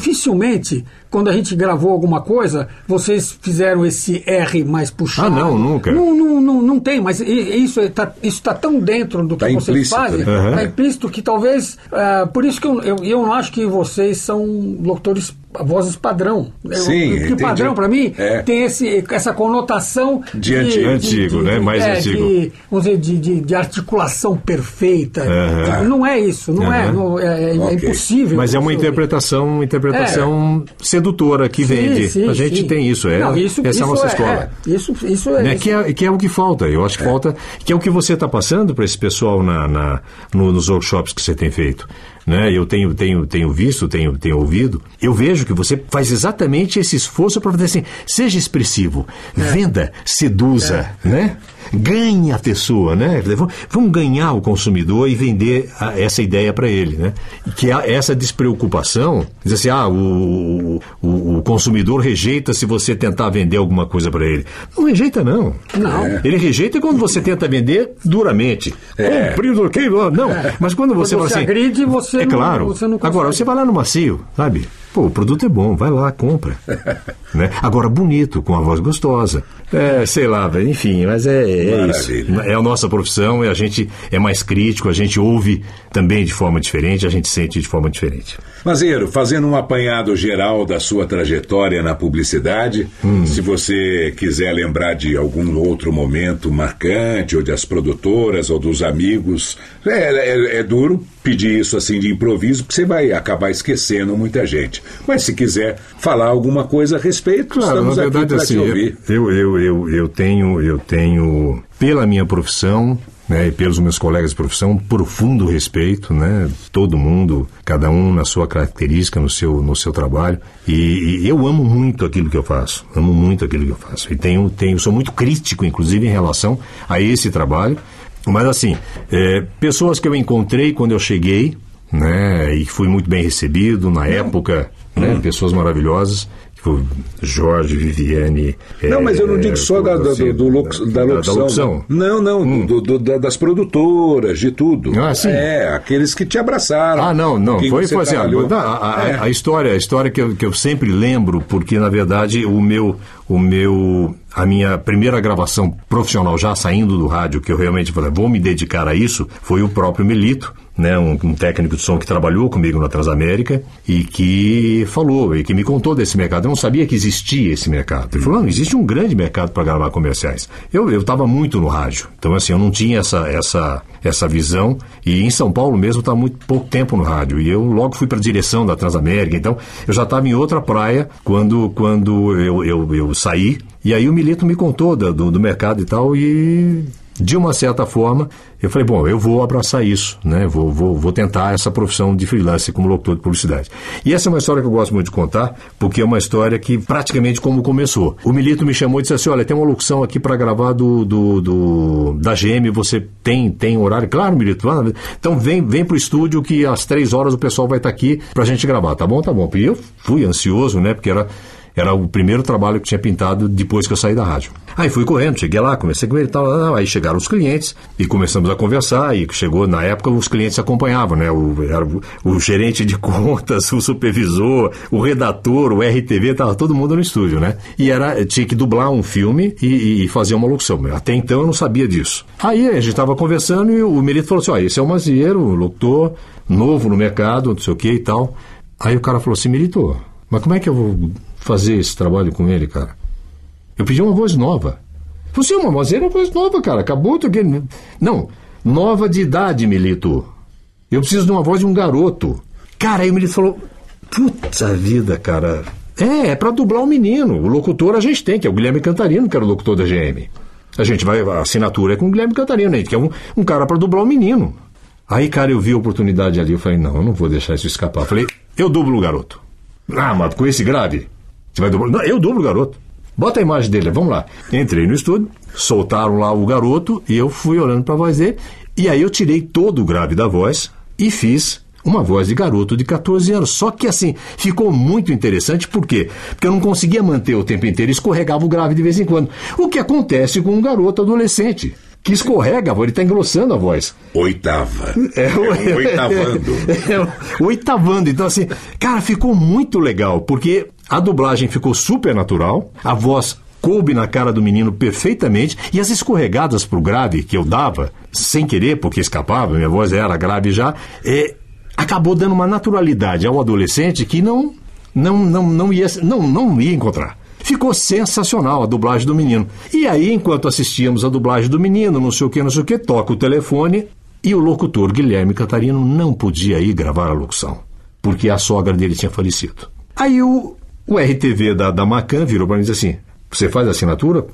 dificilmente, quando a gente gravou alguma coisa, vocês fizeram esse R mais puxado. Ah, não, nunca. Não, não, não, não tem, mas isso está isso tá tão dentro do que Tá vocês implícito, fazem, né? Aham. tá implícito que talvez. ah, por isso que eu, eu, eu não acho que vocês são locutores vozes padrão. Sim, porque entendi. padrão, para mim, É. tem esse, essa conotação De antigo. Antigo, né? Mais é, antigo. de- vamos dizer, de, de, de articulação perfeita. Aham. Não é isso, não é, Aham. não- é, é Ok. impossível. Mas é uma isso. interpretação, uma interpretação sedutora que Sim, vende. sim, a gente sim. tem isso, é. Não, isso, essa é a isso nossa escola. é, isso, isso é. Né, isso- que, é, que é o que falta. Eu acho que falta. Que é o que você está passando para esse pessoal na, na- no- nos workshops que você tem feito. Né? Eu tenho, tenho, tenho visto, tenho, tenho ouvido. Eu vejo que você faz exatamente esse esforço para fazer assim: seja expressivo, É. venda, seduza, né? Ganhe a pessoa, né? Vamos- ganhar o consumidor e vender a- essa ideia para ele, né? Que há essa despreocupação, diz assim, ah, o, o, o consumidor rejeita se você tentar vender alguma coisa para ele. Não rejeita, não. Não. Ele rejeita quando você tenta vender duramente. É. Comprido, ok, não. Mas quando você Quando fala você assim. agride, você É não- claro. você não consegue. Agora, você vai lá no macio, sabe? Pô, o produto é bom, vai lá, compra. né? Agora, bonito, com a voz gostosa. É, sei lá, velho, enfim, mas é, é isso. É a nossa profissão e a gente é mais crítico, a gente ouve também de forma diferente, a gente sente de forma diferente. Mazeiro, fazendo um apanhado geral da sua trajetória na publicidade, Hum. se você quiser lembrar de algum outro momento marcante, ou das produtoras, ou dos amigos, é, é- é duro pedir isso assim de improviso, porque você vai acabar esquecendo muita gente. Mas se quiser falar alguma coisa a respeito, estamos na aqui verdade, para assim, te ouvir. eu, eu, eu, eu tenho, eu tenho, pela minha profissão, né, e pelos meus colegas de profissão, um profundo respeito, né? Todo mundo, cada um na sua característica, no seu, no seu trabalho. E, e eu amo muito aquilo que eu faço. Amo muito aquilo que eu faço. E tenho, tenho, sou muito crítico, inclusive, em relação a esse trabalho. Mas assim, é, pessoas que eu encontrei quando eu cheguei, né? E fui muito bem recebido na época, né? Pessoas maravilhosas. Foi Jorge, Viviane. Não, mas eu não é, digo só da, do, do da da- locução. da locução. Não, não, da- das produtoras, de tudo. Ah, sim. É, aqueles que te abraçaram. Ah, não, não. Foi, foi assim, trabalhou. a, a- É. a história, a história que eu, que eu sempre lembro, porque na verdade o meu, o meu, a minha primeira gravação profissional já saindo do rádio, que eu realmente falei, vou me dedicar a isso, foi o próprio Melito, né, um, um técnico de som que trabalhou comigo na Transamérica e que falou e que me contou desse mercado. Eu não sabia que existia esse mercado. Ele falou, não, existe um grande mercado para gravar comerciais. Eu estava muito no rádio, então assim, eu não tinha essa, essa, essa visão e em São Paulo mesmo estava muito pouco tempo no rádio e eu logo fui para a direção da Transamérica, então eu já estava em outra praia quando, quando eu, eu, eu saí e aí o Milito me contou do, do mercado e tal e de uma certa forma, eu falei, bom, eu vou abraçar isso, né? Vou, vou, vou tentar essa profissão de freelance como locutor de publicidade. E essa é uma história que eu gosto muito de contar, porque é uma história que praticamente como começou. O Milito me chamou e disse assim, olha, tem uma locução aqui para gravar do, do, do- da GM, você tem, tem horário? Claro, Milito, então vem, vem pro estúdio que às três horas o pessoal vai estar aqui pra gente gravar, tá bom? Tá bom. E eu fui ansioso, né? Porque era era o primeiro trabalho que tinha pintado depois que eu saí da rádio. Aí fui correndo, cheguei lá, conversei com ele e tal. Aí chegaram os clientes e começamos a conversar. E chegou, na época, os clientes acompanhavam, né? O, era o, o gerente de contas, o supervisor, o redator, o RTV, tava todo mundo no estúdio, né? E era, tinha que dublar um filme e, e fazer uma locução. Até então eu não sabia disso. Aí a gente estava conversando e o Melito falou assim: ó, esse é o Mazieiro, locutor, novo no mercado, não sei o que e tal. Aí o cara falou assim: Melito, mas como é que eu vou fazer esse trabalho com ele, cara? Eu pedi uma voz nova. Você é uma voz, era uma voz nova, cara. Acabou tudo aqui. Não, nova de idade, Milito. Eu preciso de uma voz de um garoto. Cara, aí o Milito falou: Puta vida, cara. É, é pra dublar o menino. O locutor a gente tem, que é o Guilherme Cantarino, que era o locutor da GM. A gente vai, a assinatura é com o Guilherme Cantarino, né, que é um, um cara pra dublar o menino. Aí, cara, eu vi a oportunidade ali, eu falei, não, eu não vou deixar isso escapar. Eu falei, eu dublo o garoto. Ah, mas com esse grave, você vai dublar? Não, eu dublo o garoto. Bota a imagem dele, vamos lá. Entrei no estúdio, soltaram lá o garoto e eu fui olhando pra voz dele. E aí eu tirei todo o grave da voz e fiz uma voz de garoto de 14 anos. Só que assim, ficou muito interessante, por quê? Porque eu não conseguia manter o tempo inteiro, escorregava o grave de vez em quando. O que acontece com um garoto adolescente? Que escorrega, ele está engrossando a voz. Oitava. É, o- É um oitavando. É, o oitavando. Então, assim, cara, ficou muito legal, porque a dublagem ficou super natural, a voz coube na cara do menino perfeitamente, e as escorregadas pro grave que eu dava, sem querer, porque escapava, minha voz era grave já, é, acabou dando uma naturalidade ao adolescente que não, não, não, não, ia, não, não ia encontrar. Ficou sensacional a dublagem do menino. E aí, enquanto assistíamos a dublagem do menino, não sei o que, não sei o que, toca o telefone e o locutor Guilherme Catarino não podia ir gravar a locução, porque a sogra dele tinha falecido. Aí o, o RTV da, da Macan virou para mim e disse assim: Você faz assinatura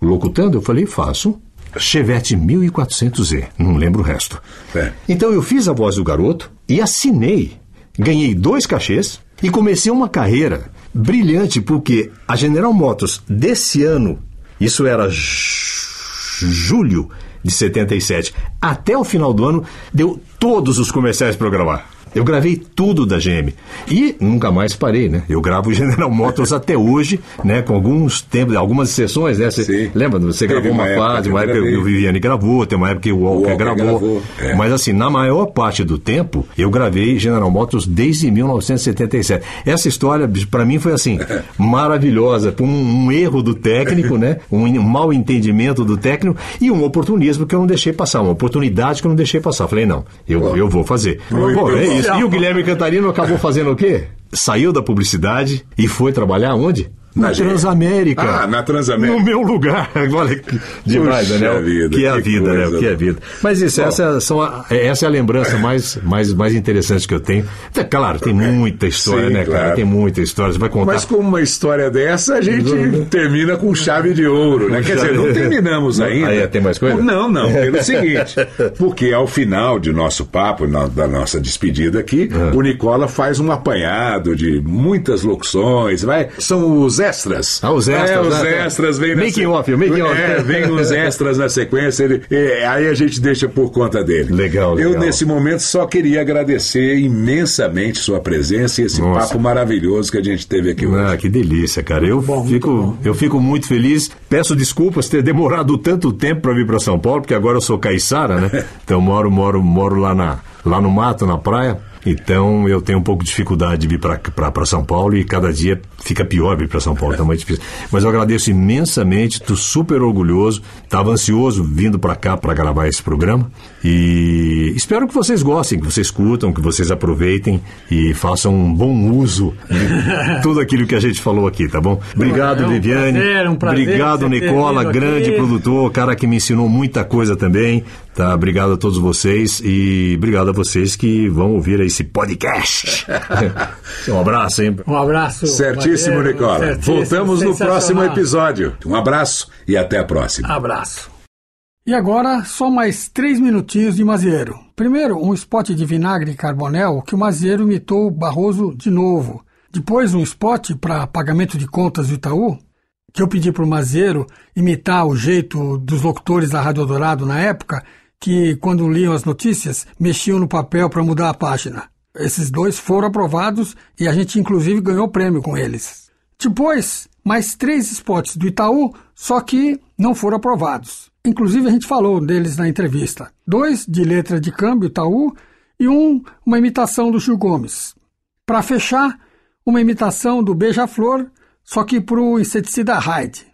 locutando? Eu falei: Faço. Chevette 1400Z, não lembro o resto. É. Então eu fiz a voz do garoto e assinei. Ganhei dois cachês e comecei uma carreira brilhante, porque a General Motors desse ano, isso era julho de 77, até o final do ano, deu todos os comerciais para eu gravar. Eu gravei tudo da GM. E nunca mais parei, né? Eu gravo General Motors até hoje, né? Com alguns tempos, algumas sessões, né? Você lembra? Você Teve gravou uma, uma época fase, que uma época gravei. o Viviane gravou, tem uma época que o Walker, Walker gravou. gravou, é. Mas assim, na maior parte do tempo, eu gravei General Motors desde 1977. Essa história, para mim, foi assim, maravilhosa. Por um, um erro do técnico, né? Um, um mau entendimento do técnico e um oportunismo que eu não deixei passar, uma oportunidade que eu não deixei passar. Falei, não, eu, eu vou fazer. Muito Pô, é bom. Isso. E o Guilherme Cantarino acabou fazendo o quê? Saiu da publicidade e foi trabalhar onde? Na. Transamérica. Ah, na Transamérica. No meu lugar. Olha que demais, Puxa né? vida, que é a vida, né? coisa. O que é a vida. Mas isso, Bom. essa, são a- essa é a lembrança mais, mais, mais interessante que eu tenho. É, claro, tem muita história, Sim, né, cara? claro. Tem muita história. Você vai contar. Mas com uma história dessa, a gente termina com chave de ouro, né? Quer dizer, não terminamos ainda. aí tem mais coisa? Não, não, pelo seguinte. Porque ao final de nosso papo, na- da nossa despedida aqui, Ah. o Nicola faz um apanhado de muitas locuções, vai, são os extras. Ah, os extras, É, os né? extras vêm na Making off, making off. É, vem os extras na sequência, ele- é, aí a gente deixa por conta dele. Legal, Eu, legal. nesse momento, só queria agradecer imensamente sua presença e esse Nossa. papo maravilhoso que a gente teve aqui hoje. Ah, que delícia, cara. Eu, fico, eu fico muito feliz. Peço desculpas ter demorado tanto tempo para vir para São Paulo, porque agora eu sou caiçara, né? Então moro, moro, moro lá, na, lá no mato, na praia. Então eu tenho um pouco de dificuldade de vir para São Paulo e cada dia fica pior vir para São Paulo, tá muito difícil. Mas eu agradeço imensamente, estou super orgulhoso, estava ansioso vindo para cá para gravar esse programa e espero que vocês gostem, que vocês curtam, que vocês aproveitem e façam um bom uso de tudo aquilo que a gente falou aqui, tá bom? Obrigado, É um Viviane. prazer, um prazer Obrigado, Nicola, grande aqui. produtor, cara que me ensinou muita coisa também. Tá? Obrigado a todos vocês e obrigado a vocês que vão ouvir esse podcast. um abraço, hein? Um abraço. Certíssimo, Nicola. certíssimo, Voltamos no próximo episódio. Um abraço e até a próxima. Abraço. E agora, só mais três minutinhos de Mazieiro. Primeiro, um spot de vinagre carbonel que o Mazieiro imitou Barroso de novo. Depois, um spot para pagamento de contas do Itaú, que eu pedi para o Mazieiro imitar o jeito dos locutores da Rádio Dourado na época, que, quando liam as notícias, mexiam no papel para mudar a página. Esses dois foram aprovados e a gente, inclusive, ganhou prêmio com eles. Depois, mais três spots do Itaú, só que não foram aprovados. Inclusive, a gente falou deles na entrevista. Dois de letra de câmbio Itaú e um, uma imitação do Gil Gomes. Para fechar, uma imitação do Beija-Flor, só que para o inseticida Hyde.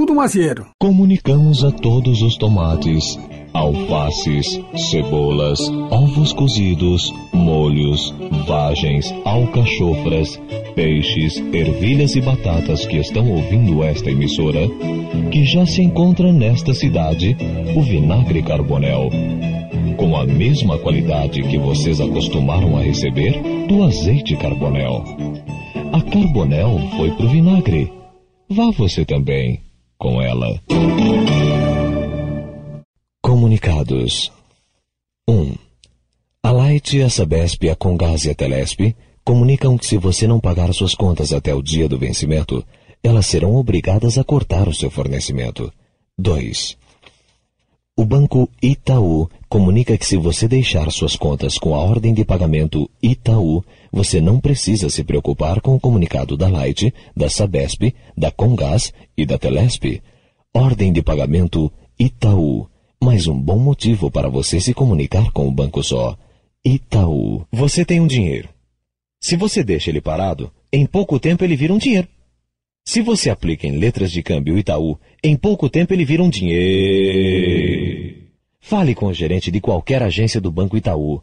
Tudo mazieiro. Comunicamos a todos os tomates, alfaces, cebolas, ovos cozidos, molhos, vagens, alcachofras, peixes, ervilhas e batatas que estão ouvindo esta emissora, que já se encontra nesta cidade o vinagre carbonel. com a mesma qualidade que vocês acostumaram a receber do azeite Carbonel. A Carbonel foi pro vinagre. Vá você também com ela. Comunicados 1. Um, a Light, a Sabesp, a Congás e a Telesp comunicam que se você não pagar suas contas até o dia do vencimento, elas serão obrigadas a cortar o seu fornecimento. 2. O Banco Itaú comunica que se você deixar suas contas com a ordem de pagamento Itaú, você não precisa se preocupar com o comunicado da Light, da Sabesp, da Congás e da Telesp. Ordem de pagamento Itaú. Mais um bom motivo para você se comunicar com o banco só. Itaú. Você tem um dinheiro. Se você deixa ele parado, em pouco tempo ele vira um dinheiro. Se você aplica em letras de câmbio Itaú, em pouco tempo ele vira um dinheiro. Fale com o gerente de qualquer agência do Banco Itaú.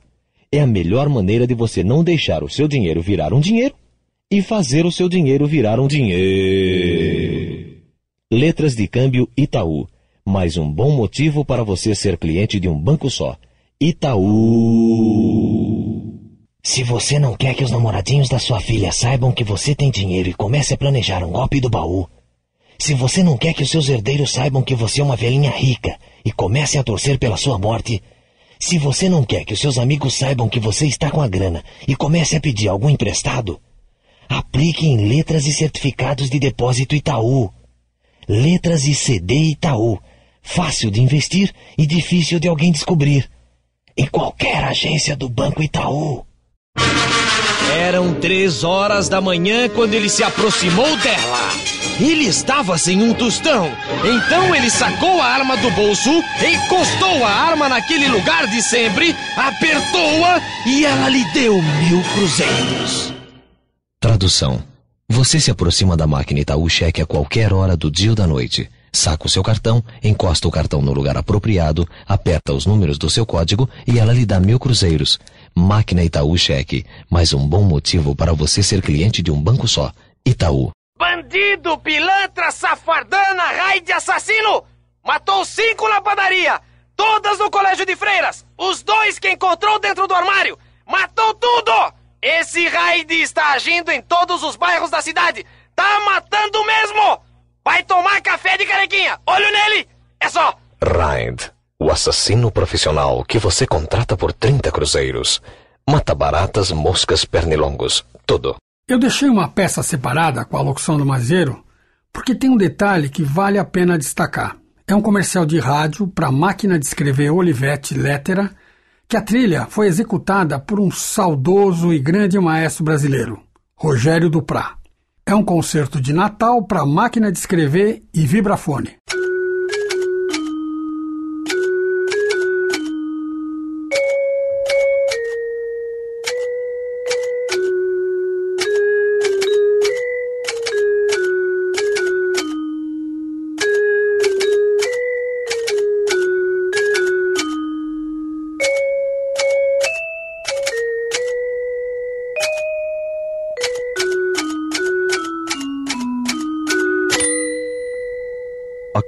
É a melhor maneira de você não deixar o seu dinheiro virar um dinheiro e fazer o seu dinheiro virar um dinheiro. Letras de câmbio Itaú. Mais um bom motivo para você ser cliente de um banco só. Itaú. Se você não quer que os namoradinhos da sua filha saibam que você tem dinheiro e comece a planejar um golpe do baú, se você não quer que os seus herdeiros saibam que você é uma velhinha rica e comecem a torcer pela sua morte, se você não quer que os seus amigos saibam que você está com a grana e comece a pedir algum emprestado, aplique em letras e certificados de depósito Itaú. Letras e CD Itaú. Fácil de investir e difícil de alguém descobrir. Em qualquer agência do Banco Itaú. Eram três horas da manhã quando ele se aproximou dela. Ele estava sem um tostão. Então ele sacou a arma do bolso, encostou a arma naquele lugar de sempre, apertou-a e ela lhe deu mil cruzeiros. Tradução. Você se aproxima da máquina Itaú Cheque a qualquer hora do dia ou da noite. Saca o seu cartão, encosta o cartão no lugar apropriado, aperta os números do seu código e ela lhe dá mil cruzeiros. Máquina Itaú Cheque. Mais um bom motivo para você ser cliente de um banco só. Itaú. Bandido, pilantra, safardana, raio de assassino! Matou cinco na padaria! Todas no colégio de freiras! Os dois que encontrou dentro do armário! Matou tudo! Esse raid está agindo em todos os bairros da cidade! Tá matando mesmo! Vai tomar café de carequinha! Olho nele! É só! Raid. O assassino profissional que você contrata por 30 cruzeiros. Mata baratas, moscas, pernilongos. Tudo. Eu deixei uma peça separada com a locução do Mazeiro porque tem um detalhe que vale a pena destacar. É um comercial de rádio para máquina de escrever Olivetti Lettera, que a trilha foi executada por um saudoso e grande maestro brasileiro, Rogério Duprá. É um concerto de Natal para máquina de escrever e vibrafone.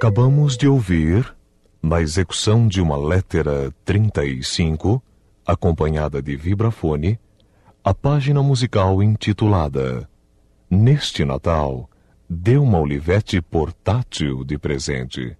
Acabamos de ouvir, na execução de uma letra 35, acompanhada de vibrafone, a página musical intitulada Neste Natal, dê uma Olivete portátil de presente.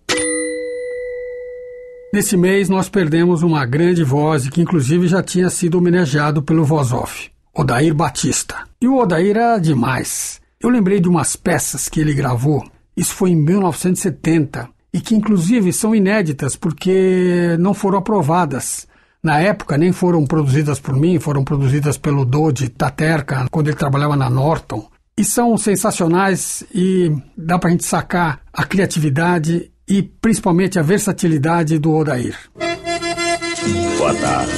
Nesse mês nós perdemos uma grande voz que inclusive já tinha sido homenageado pelo voz off, Odair Batista. E o Odair era demais. Eu lembrei de umas peças que ele gravou isso foi em 1970 e que inclusive são inéditas porque não foram aprovadas. Na época nem foram produzidas por mim, foram produzidas pelo Dodi Taterka quando ele trabalhava na Norton. E são sensacionais e dá pra gente sacar a criatividade e principalmente a versatilidade do Odair. Boa tarde.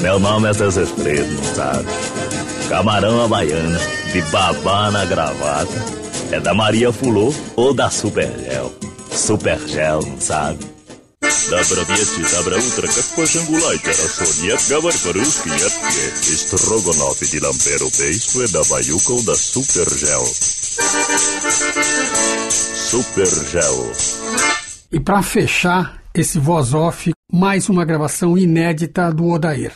Meu nome é Zezé Fredo, sabe? Camarão baiana, de babá na gravata é da Maria Fulô ou da Supergel. Supergel, não sabe? Dobra wieci, dobra ultra, как пожангулай, террасо, нет, говорь по-русски, нет, Строганови de ламперо бейство é da Баюкол da Supergel. Supergel. E para fechar esse voz off, mais uma gravação inédita do Odair.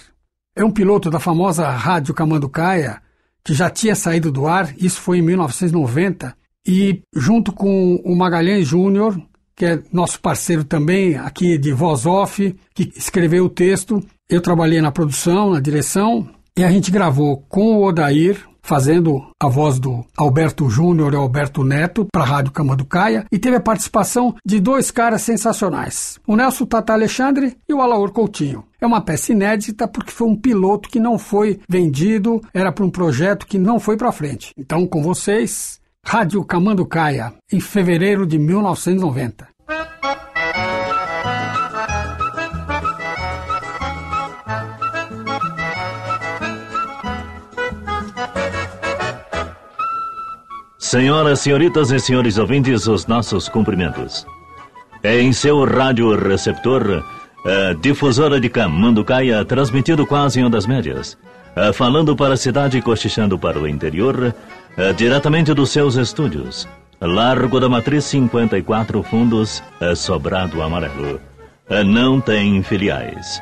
É um piloto da famosa Rádio Camanducaia, que já tinha saído do ar, isso foi em 1990, e junto com o Magalhães Júnior, que é nosso parceiro também aqui de voz off, que escreveu o texto, eu trabalhei na produção, na direção, e a gente gravou com o Odair, fazendo a voz do Alberto Júnior e Alberto Neto para a Rádio Camanducaia e teve a participação de dois caras sensacionais, o Nelson Tata Alexandre e o Alaor Coutinho. É uma peça inédita porque foi um piloto que não foi vendido, era para um projeto que não foi para frente. Então, com vocês, Rádio Camanducaia, em fevereiro de 1990. Senhoras, senhoritas e senhores ouvintes, os nossos cumprimentos. É em seu rádio receptor, a difusora de Camanducaia, transmitido quase em ondas médias, a falando para a cidade e cochichando para o interior, a diretamente dos seus estúdios. Largo da Matriz 54 Fundos, a Sobrado Amarelo. A não tem filiais.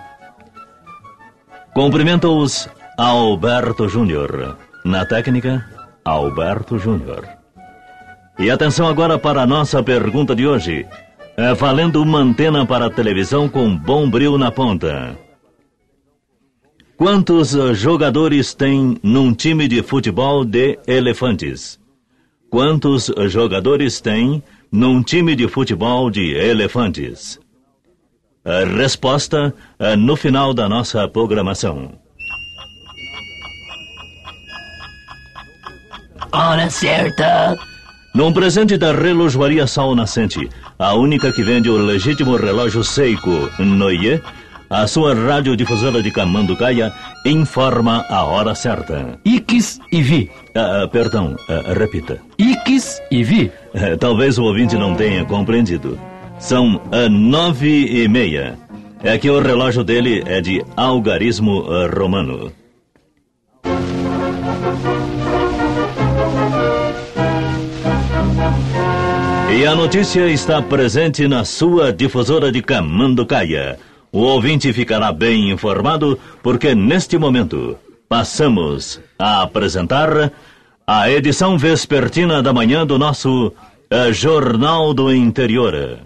Cumprimento-os Alberto Júnior. Na técnica, Alberto Júnior. E atenção agora para a nossa pergunta de hoje. É valendo uma antena para televisão com bom brilho na ponta. Quantos jogadores tem num time de futebol de elefantes? Quantos jogadores tem num time de futebol de elefantes? A resposta é no final da nossa programação. Hora certa. Num presente da relojoaria Sol Nascente, a única que vende o legítimo relógio Seiko Noie, a sua radiodifusora de Camanducaia informa a hora certa. Ix e Vi. Ah, ah, perdão, ah, repita. Ix e Vi. Eh, Talvez o ouvinte não tenha compreendido. São ah, nove e meia. É que o relógio dele é de algarismo ah, romano. E a notícia está presente na sua difusora de Camanducaia. O ouvinte ficará bem informado porque neste momento passamos a apresentar a edição vespertina da manhã do nosso eh, Jornal do Interior.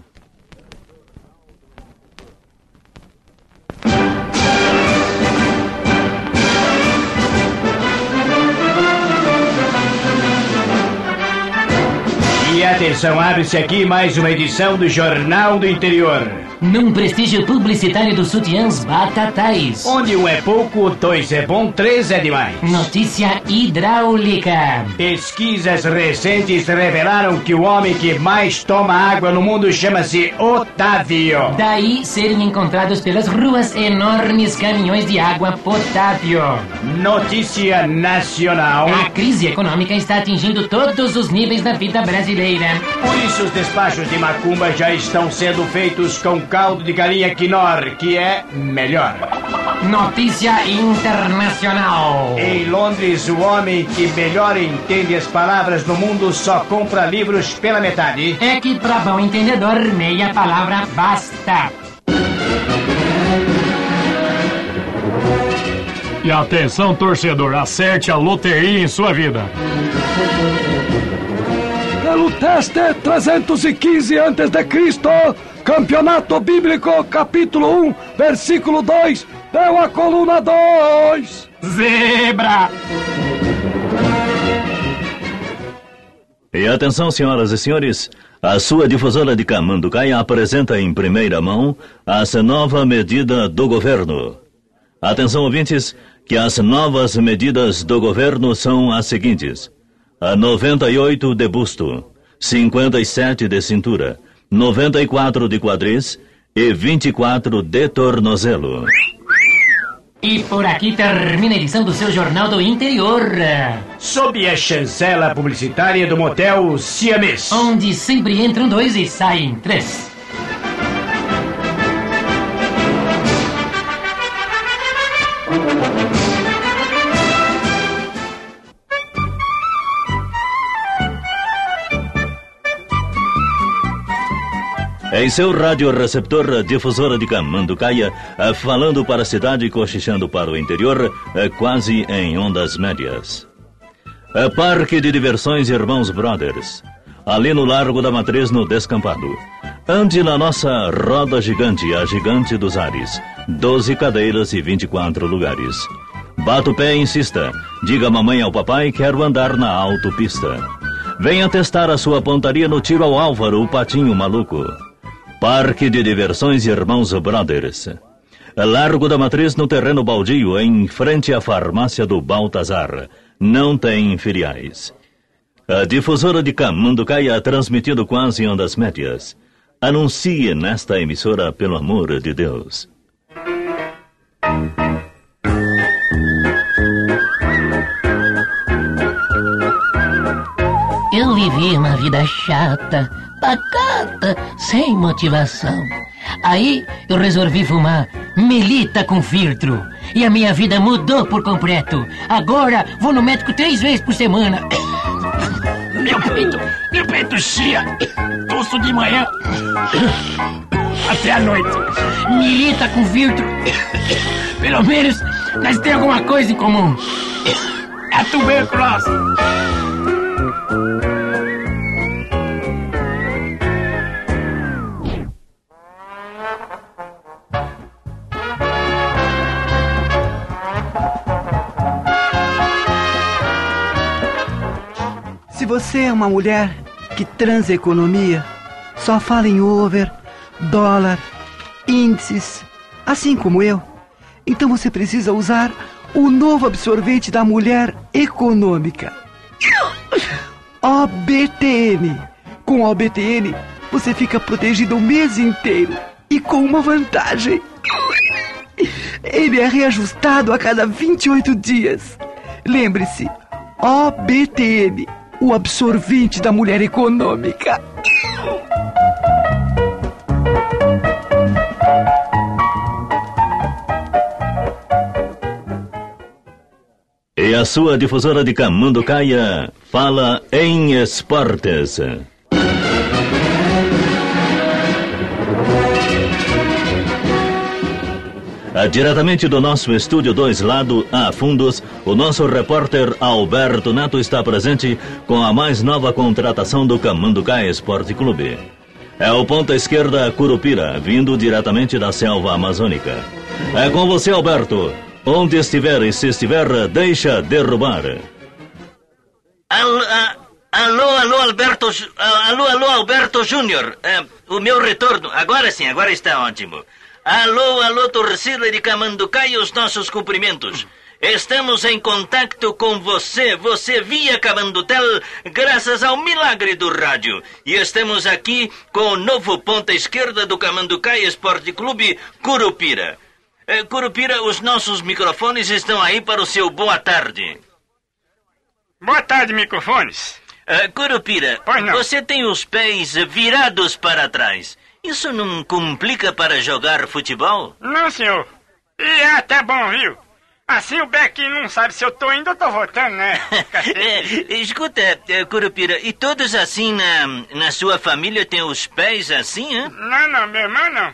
Atenção, abre-se aqui mais uma edição do Jornal do Interior. Num prestígio publicitário dos sutiãs Batatais. Onde um é pouco, dois é bom, três é demais. Notícia hidráulica. Pesquisas recentes revelaram que o homem que mais toma água no mundo chama-se Otávio. Daí serem encontrados pelas ruas enormes caminhões de água potável. Notícia nacional. A crise econômica está atingindo todos os níveis da vida brasileira. Por isso, os despachos de macumba já estão sendo feitos com caldo de galinha quinor, que é melhor. Notícia internacional. Em Londres, o homem que melhor entende as palavras no mundo só compra livros pela metade. É que para bom entendedor, meia palavra basta. E atenção, torcedor, acerte a loteria em sua vida. Pelo teste 315 a.C., Campeonato Bíblico, capítulo 1, versículo 2, deu a coluna 2. Zebra! E atenção, senhoras e senhores, a sua difusora de Camanducaia apresenta em primeira mão as nova medida do governo. Atenção, ouvintes, que as novas medidas do governo são as seguintes: a 98 de busto, 57 de cintura, 94 de quadris e 24 de tornozelo. E por aqui termina a edição do seu Jornal do Interior. Sob a chancela publicitária do motel Siamês. Onde sempre entram dois e saem três. Em seu radioreceptor, a difusora de Camanducaia, eh, falando para a cidade e cochichando para o interior, eh, quase em ondas médias. É Parque de Diversões Irmãos Brothers. Ali no Largo da Matriz, no Descampado. Ande na nossa roda gigante, a gigante dos ares. 12 cadeiras e 24 lugares. Bata o pé e insista. Diga mamãe ao papai, quero andar na autopista. Venha testar a sua pontaria no tiro ao Álvaro, o patinho maluco. Parque de Diversões Irmãos Brothers. Largo da Matriz no terreno baldio, em frente à farmácia do Baltazar. Não tem filiais. A difusora de Camanducaia transmitindo quase em ondas médias. Anuncie nesta emissora, pelo amor de Deus. Eu vivi uma vida chata, pacata, sem motivação. Aí eu resolvi fumar melita com filtro. E a minha vida mudou por completo. Agora vou no médico três vezes por semana. Meu peito, meu peito chia. Tosso de manhã até a noite. Milita com filtro. Pelo menos nós temos alguma coisa em comum. A tuberculose. Você é uma mulher que transa economia, só fala em over, dólar, índices, assim como eu, então você precisa usar o novo absorvente da mulher econômica. OBTN. Com OBTN, você fica protegido o mês inteiro e com uma vantagem. Ele é reajustado a cada 28 dias. Lembre-se, OBTN, o absorvente da mulher econômica. E a sua difusora de Camanducaia fala em esportes. Diretamente do nosso estúdio 2 lado a fundos, o nosso repórter Alberto Neto está presente com a mais nova contratação do Camanducaia Esporte Clube. É o ponta esquerda Curupira, vindo diretamente da selva amazônica. É com você, Alberto. Onde estiver e se estiver, deixa derrubar. Alô, alô, alô, Alberto, alô, alô, Alberto Júnior. É, o meu retorno, agora sim, agora está ótimo. Alô, alô, torcida de Camanducaia, os nossos cumprimentos. Estamos em contato com você, você via Camandutel, graças ao milagre do rádio. E estamos aqui com o novo ponta esquerda do Camanducaia Esporte Clube, Curupira. Eh, Curupira, os nossos microfones estão aí para o seu boa tarde. Boa tarde, microfones. Ah, Curupira, você tem os pés virados para trás. Isso não complica para jogar futebol? Não, senhor. E é até bom, viu? Assim o Beck não sabe se eu tô indo ou tô voltando, né? É, escuta, eh, Curupira, e todos assim na, na sua família têm os pés assim, hein? Não, não, meu irmão não.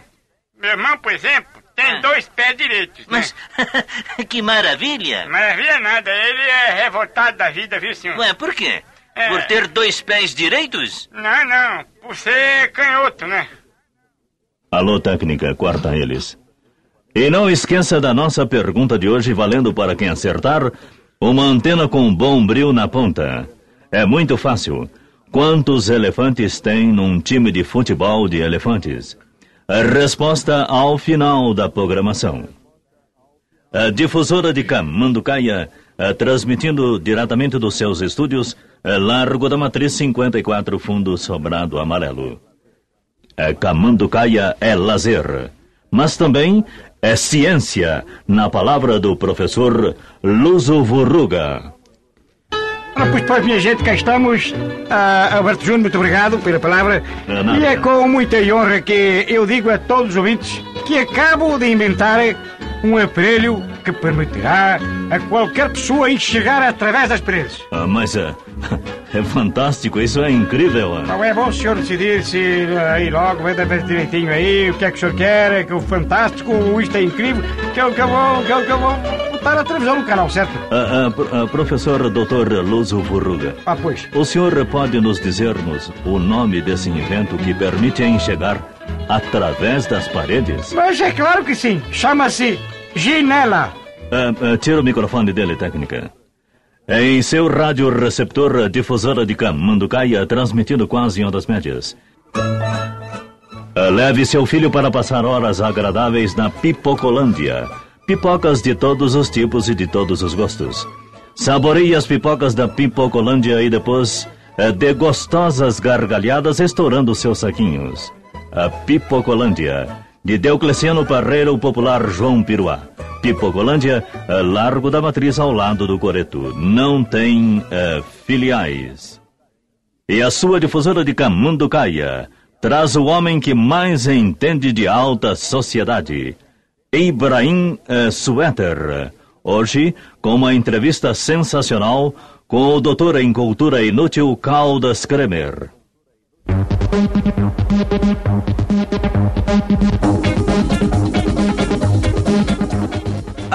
Meu irmão, por exemplo, tem dois pés direitos. Né? Mas que maravilha! Maravilha nada, ele é revoltado da vida, viu, senhor? Ué, por quê? É. Por ter dois pés direitos? Não, não, por ser canhoto, né? Alô, técnica, corta eles. E não esqueça da nossa pergunta de hoje, valendo para quem acertar, uma antena com bom brilho na ponta. É muito fácil. Quantos elefantes tem num time de futebol de elefantes? Resposta ao final da programação. A difusora de Camanducaia, transmitindo diretamente dos seus estúdios, Largo da Matriz 54, Fundo Sobrado Amarelo. É Camanducaia é lazer, mas também é ciência, na palavra do professor Luso Vurruga. Ora, pois, pois, minha gente, cá estamos. Ah, Alberto Júnior, muito obrigado pela palavra. É. E é com muita honra que eu digo a todos os ouvintes que acabo de inventar um aparelho que permitirá a qualquer pessoa enxergar através das paredes. Ah, mas, ah, É fantástico, isso é incrível. Não é bom o senhor decidir-se aí logo, vai ver direitinho aí, o que é que o senhor quer, que o fantástico, isto é incrível, que eu, que eu vou, que eu, que eu vou botar na televisão no canal, certo? Ah, ah, ah, professor Dr. Luso Furruga. Ah, pois. O senhor pode nos dizer-nos o nome desse invento que permite enxergar através das paredes? Mas é claro que sim, chama-se Ginela. Ah, ah, tira o microfone dele, técnica. Em seu rádio receptor difusora de Camanducaia, transmitindo quase em ondas médias. Leve seu filho para passar horas agradáveis na Pipocolândia. Pipocas de todos os tipos e de todos os gostos. Saboreie as pipocas da Pipocolândia e depois eh, dê gostosas gargalhadas estourando seus saquinhos. A Pipocolândia, de Deocleciano Parreira, o popular João Piruá. Pipocolândia, eh, Largo da Matriz ao lado do Coreto. Não tem eh, filiais. E a sua difusora de Camunducaia traz o homem que mais entende de alta sociedade, Ibrahim Suéter. Hoje, com uma entrevista sensacional com o doutor em cultura inútil Caldas Kremer.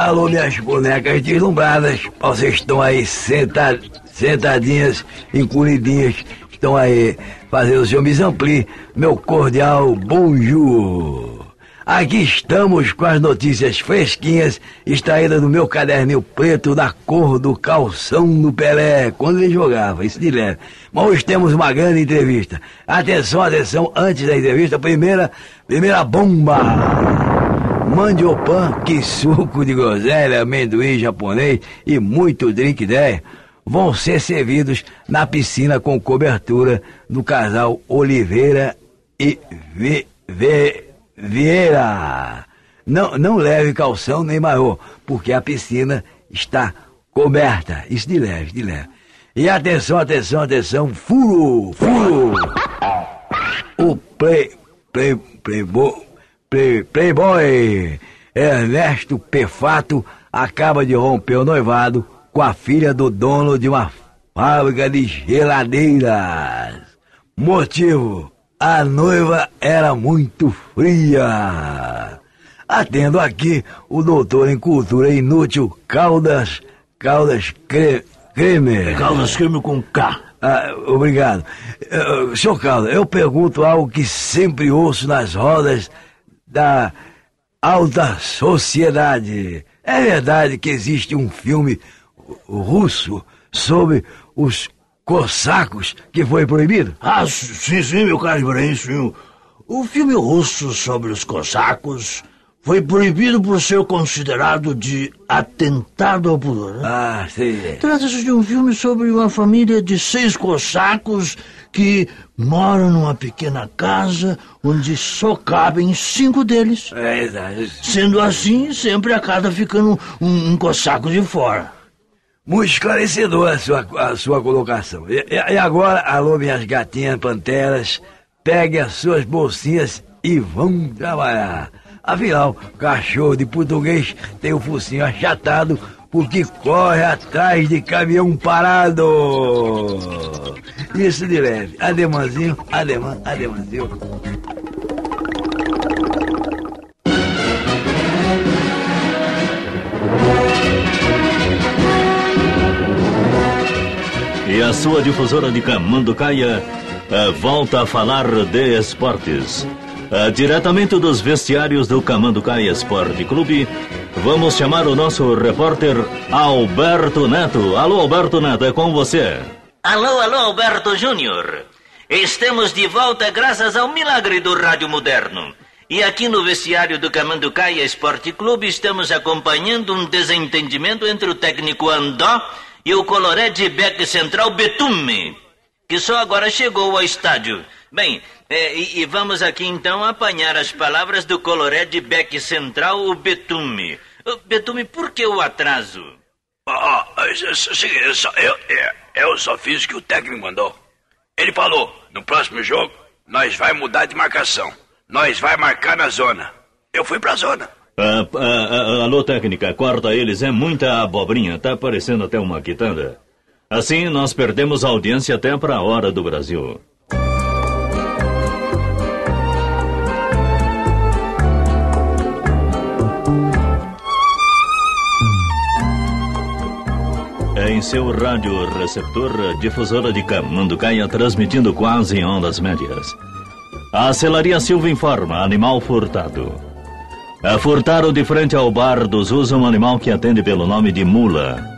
Alô, minhas bonecas deslumbradas. Vocês estão aí senta, sentadinhas, encolhidinhas. Estão aí fazendo o seu misampli. Meu cordial bonjour. Aqui estamos com as notícias fresquinhas, extraídas do meu caderninho preto da cor do calção do Pelé, quando ele jogava, isso de leve. Mas hoje temos uma grande entrevista. Atenção, atenção, antes da entrevista, primeira, primeira bomba. Mandiopan, que suco de groselha, amendoim japonês e muito drink 10 vão ser servidos na piscina com cobertura do casal Oliveira e v, v, Vieira. Não, não leve calção nem maiô, porque a piscina está coberta. Isso de leve, de leve. E atenção, atenção, atenção, furo, furo. O play, play, playboy, play, playboy Ernesto Pefato acaba de romper o noivado com a filha do dono de uma fábrica de geladeiras. Motivo: a noiva era muito fria. Atendo aqui o doutor em cultura inútil Caldas, Caldas Cre, Kremer. Caldas Kremer com K. Ah, obrigado. Uh, senhor Caldas, eu pergunto algo que sempre ouço nas rodas da alta sociedade. É verdade que existe um filme russo sobre os cossacos que foi proibido? Ah, sim, sim, meu caro Ibrahim, sim. O filme russo sobre os cossacos foi proibido por ser considerado de atentado ao pudor. Né? Ah, sim. Trata-se de um filme sobre uma família de seis cossacos que moram numa pequena casa onde só cabem cinco deles. É. Sendo assim, sempre acaba ficando um, um cossaco de fora. Muito esclarecedor a sua, a sua colocação. E, e agora, alô, minhas gatinhas panteras, pegue as suas bolsinhas e vão trabalhar. Afinal, cachorro de português tem o focinho achatado porque corre atrás de caminhão parado. Isso de leve. Ademanzinho, ademã, ademanzinho. E a sua difusora de Camanducaia uh, volta a falar de esportes. Uh, diretamente dos vestiários do Camanducaia Esporte Clube, vamos chamar o nosso repórter Alberto Neto. Alô, Alberto Neto, é com você. Alô, alô, Alberto Júnior. Estamos de volta graças ao milagre do rádio moderno. E aqui no vestiário do Camanducaia Esporte Clube estamos acompanhando um desentendimento entre o técnico Andó e o coloré de back central Betume, que só agora chegou ao estádio. Bem, é, e, e, vamos aqui então apanhar as palavras do coloré de back central, o Betume. Betume, por que o atraso? Ah, eu, só, eu, eu só fiz o que o técnico mandou. Ele falou, no próximo jogo, nós vai mudar de marcação. Nós vai marcar na zona. Eu fui pra zona. Ah, ah, ah, alô, técnica, corta eles, é muita abobrinha, tá parecendo até uma quitanda. Assim, nós perdemos a audiência até para a hora do Brasil. É em seu rádio receptor, difusora de Camanducaia, transmitindo quase em ondas médias. A Celaria Silva informa: animal furtado. É furtaram de frente ao bar dos usa um animal que atende pelo nome de mula.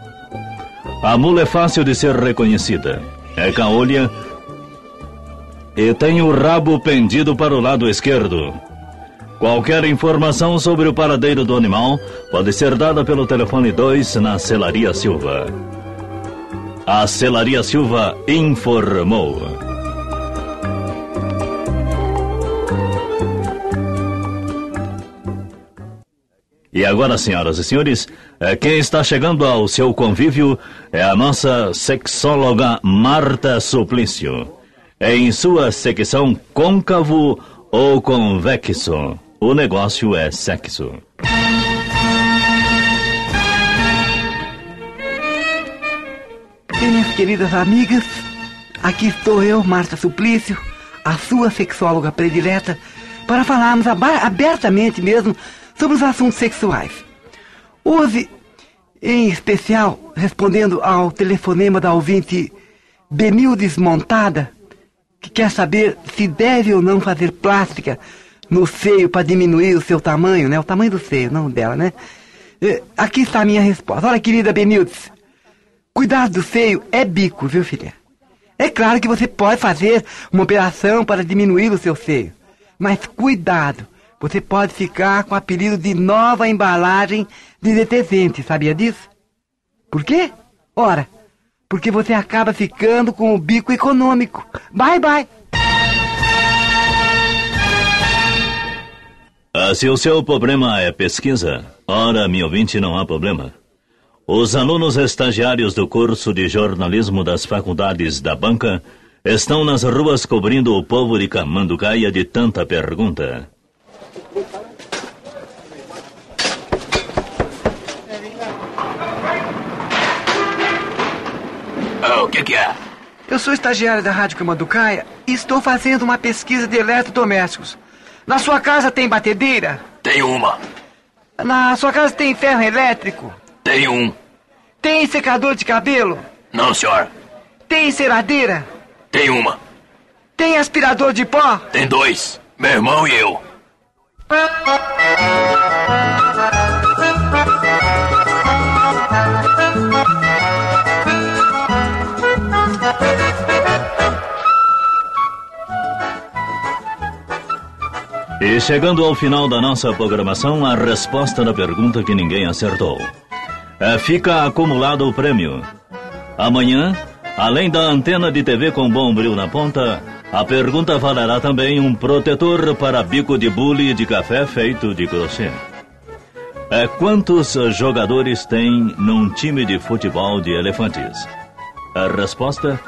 A mula é fácil de ser reconhecida. É caolha e tem o rabo pendido para o lado esquerdo. Qualquer informação sobre o paradeiro do animal pode ser dada pelo telefone 2 na Celaria Silva. A Celaria Silva informou. E agora, senhoras e senhores, quem está chegando ao seu convívio é a nossa sexóloga Marta Suplício. É em sua secção côncavo ou convexo. O negócio é sexo. Minhas queridas amigas, aqui estou eu, Marta Suplício, a sua sexóloga predileta, para falarmos abertamente mesmo sobre os assuntos sexuais. Hoje, em especial, respondendo ao telefonema da ouvinte Benil Desmontada, que quer saber se deve ou não fazer plástica no seio para diminuir o seu tamanho, né? O tamanho do seio, não dela, né? Eh, aqui está a minha resposta. Olha, querida Benildes, cuidar do seio é bico, viu, filha? É claro que você pode fazer uma operação para diminuir o seu seio, mas cuidado, você pode ficar com o apelido de nova embalagem de detergente, sabia disso? Por quê? Ora, porque você acaba ficando com o bico econômico. Bye, bye! Ah, se o seu problema é pesquisa, ora, meu ouvinte, não há problema. Os alunos estagiários do curso de jornalismo das faculdades da banca estão nas ruas cobrindo o povo de Camanducaia de tanta pergunta. Que, que é? Eu sou estagiário da Rádio Camanducaia e estou fazendo uma pesquisa de eletrodomésticos. Na sua casa tem batedeira? Tem uma. Na sua casa tem ferro elétrico? Tem um. Tem secador de cabelo? Não, senhor. Tem enceradeira? Tem uma. Tem aspirador de pó? Tem dois. Meu irmão e eu. E chegando ao final da nossa programação, a resposta da pergunta que ninguém acertou. É, fica acumulado o prêmio. Amanhã, além da antena de TV com bom brilho na ponta, a pergunta valerá também um protetor para bico de bule de café feito de crochê. É, quantos jogadores tem num time de futebol de elefantes? A resposta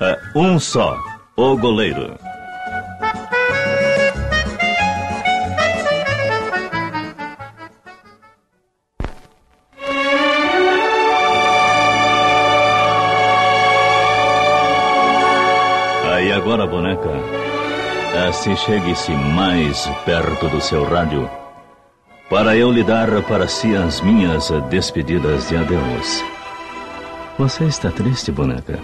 é um só, o goleiro. Agora, boneca, se chegue-se mais perto do seu rádio para eu lhe dar para si as minhas despedidas de adeus. Você está triste, boneca?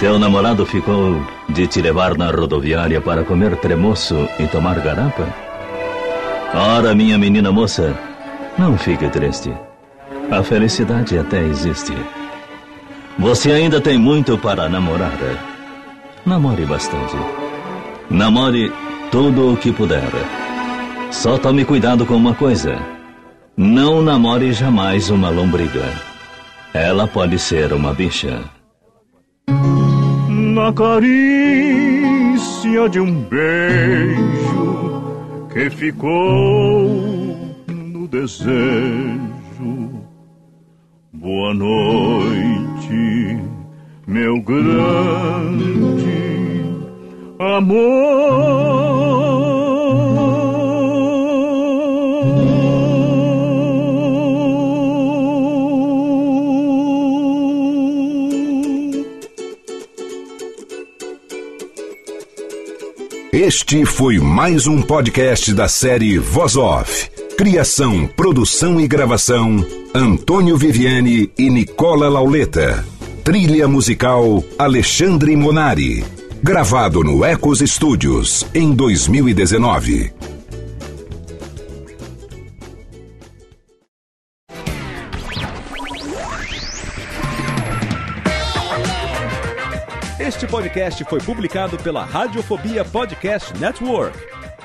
Teu namorado ficou de te levar na rodoviária para comer tremoço e tomar garapa? Ora, minha menina moça, não fique triste. A felicidade até existe. Você ainda tem muito para namorar. Namore bastante. Namore tudo o que puder. Só tome cuidado com uma coisa. Não namore jamais uma lombriga. Ela pode ser uma bicha. Na carícia de um beijo que ficou no desejo. Boa noite, meu grande amor. Este foi mais um podcast da série Voz Off. Criação, produção e gravação: Antônio Viviane e Nicola Lauleta. Trilha musical: Alexandre Monari. Gravado no Ecos Studios em 2019. Este podcast foi publicado pela Radiofobia Podcast Network.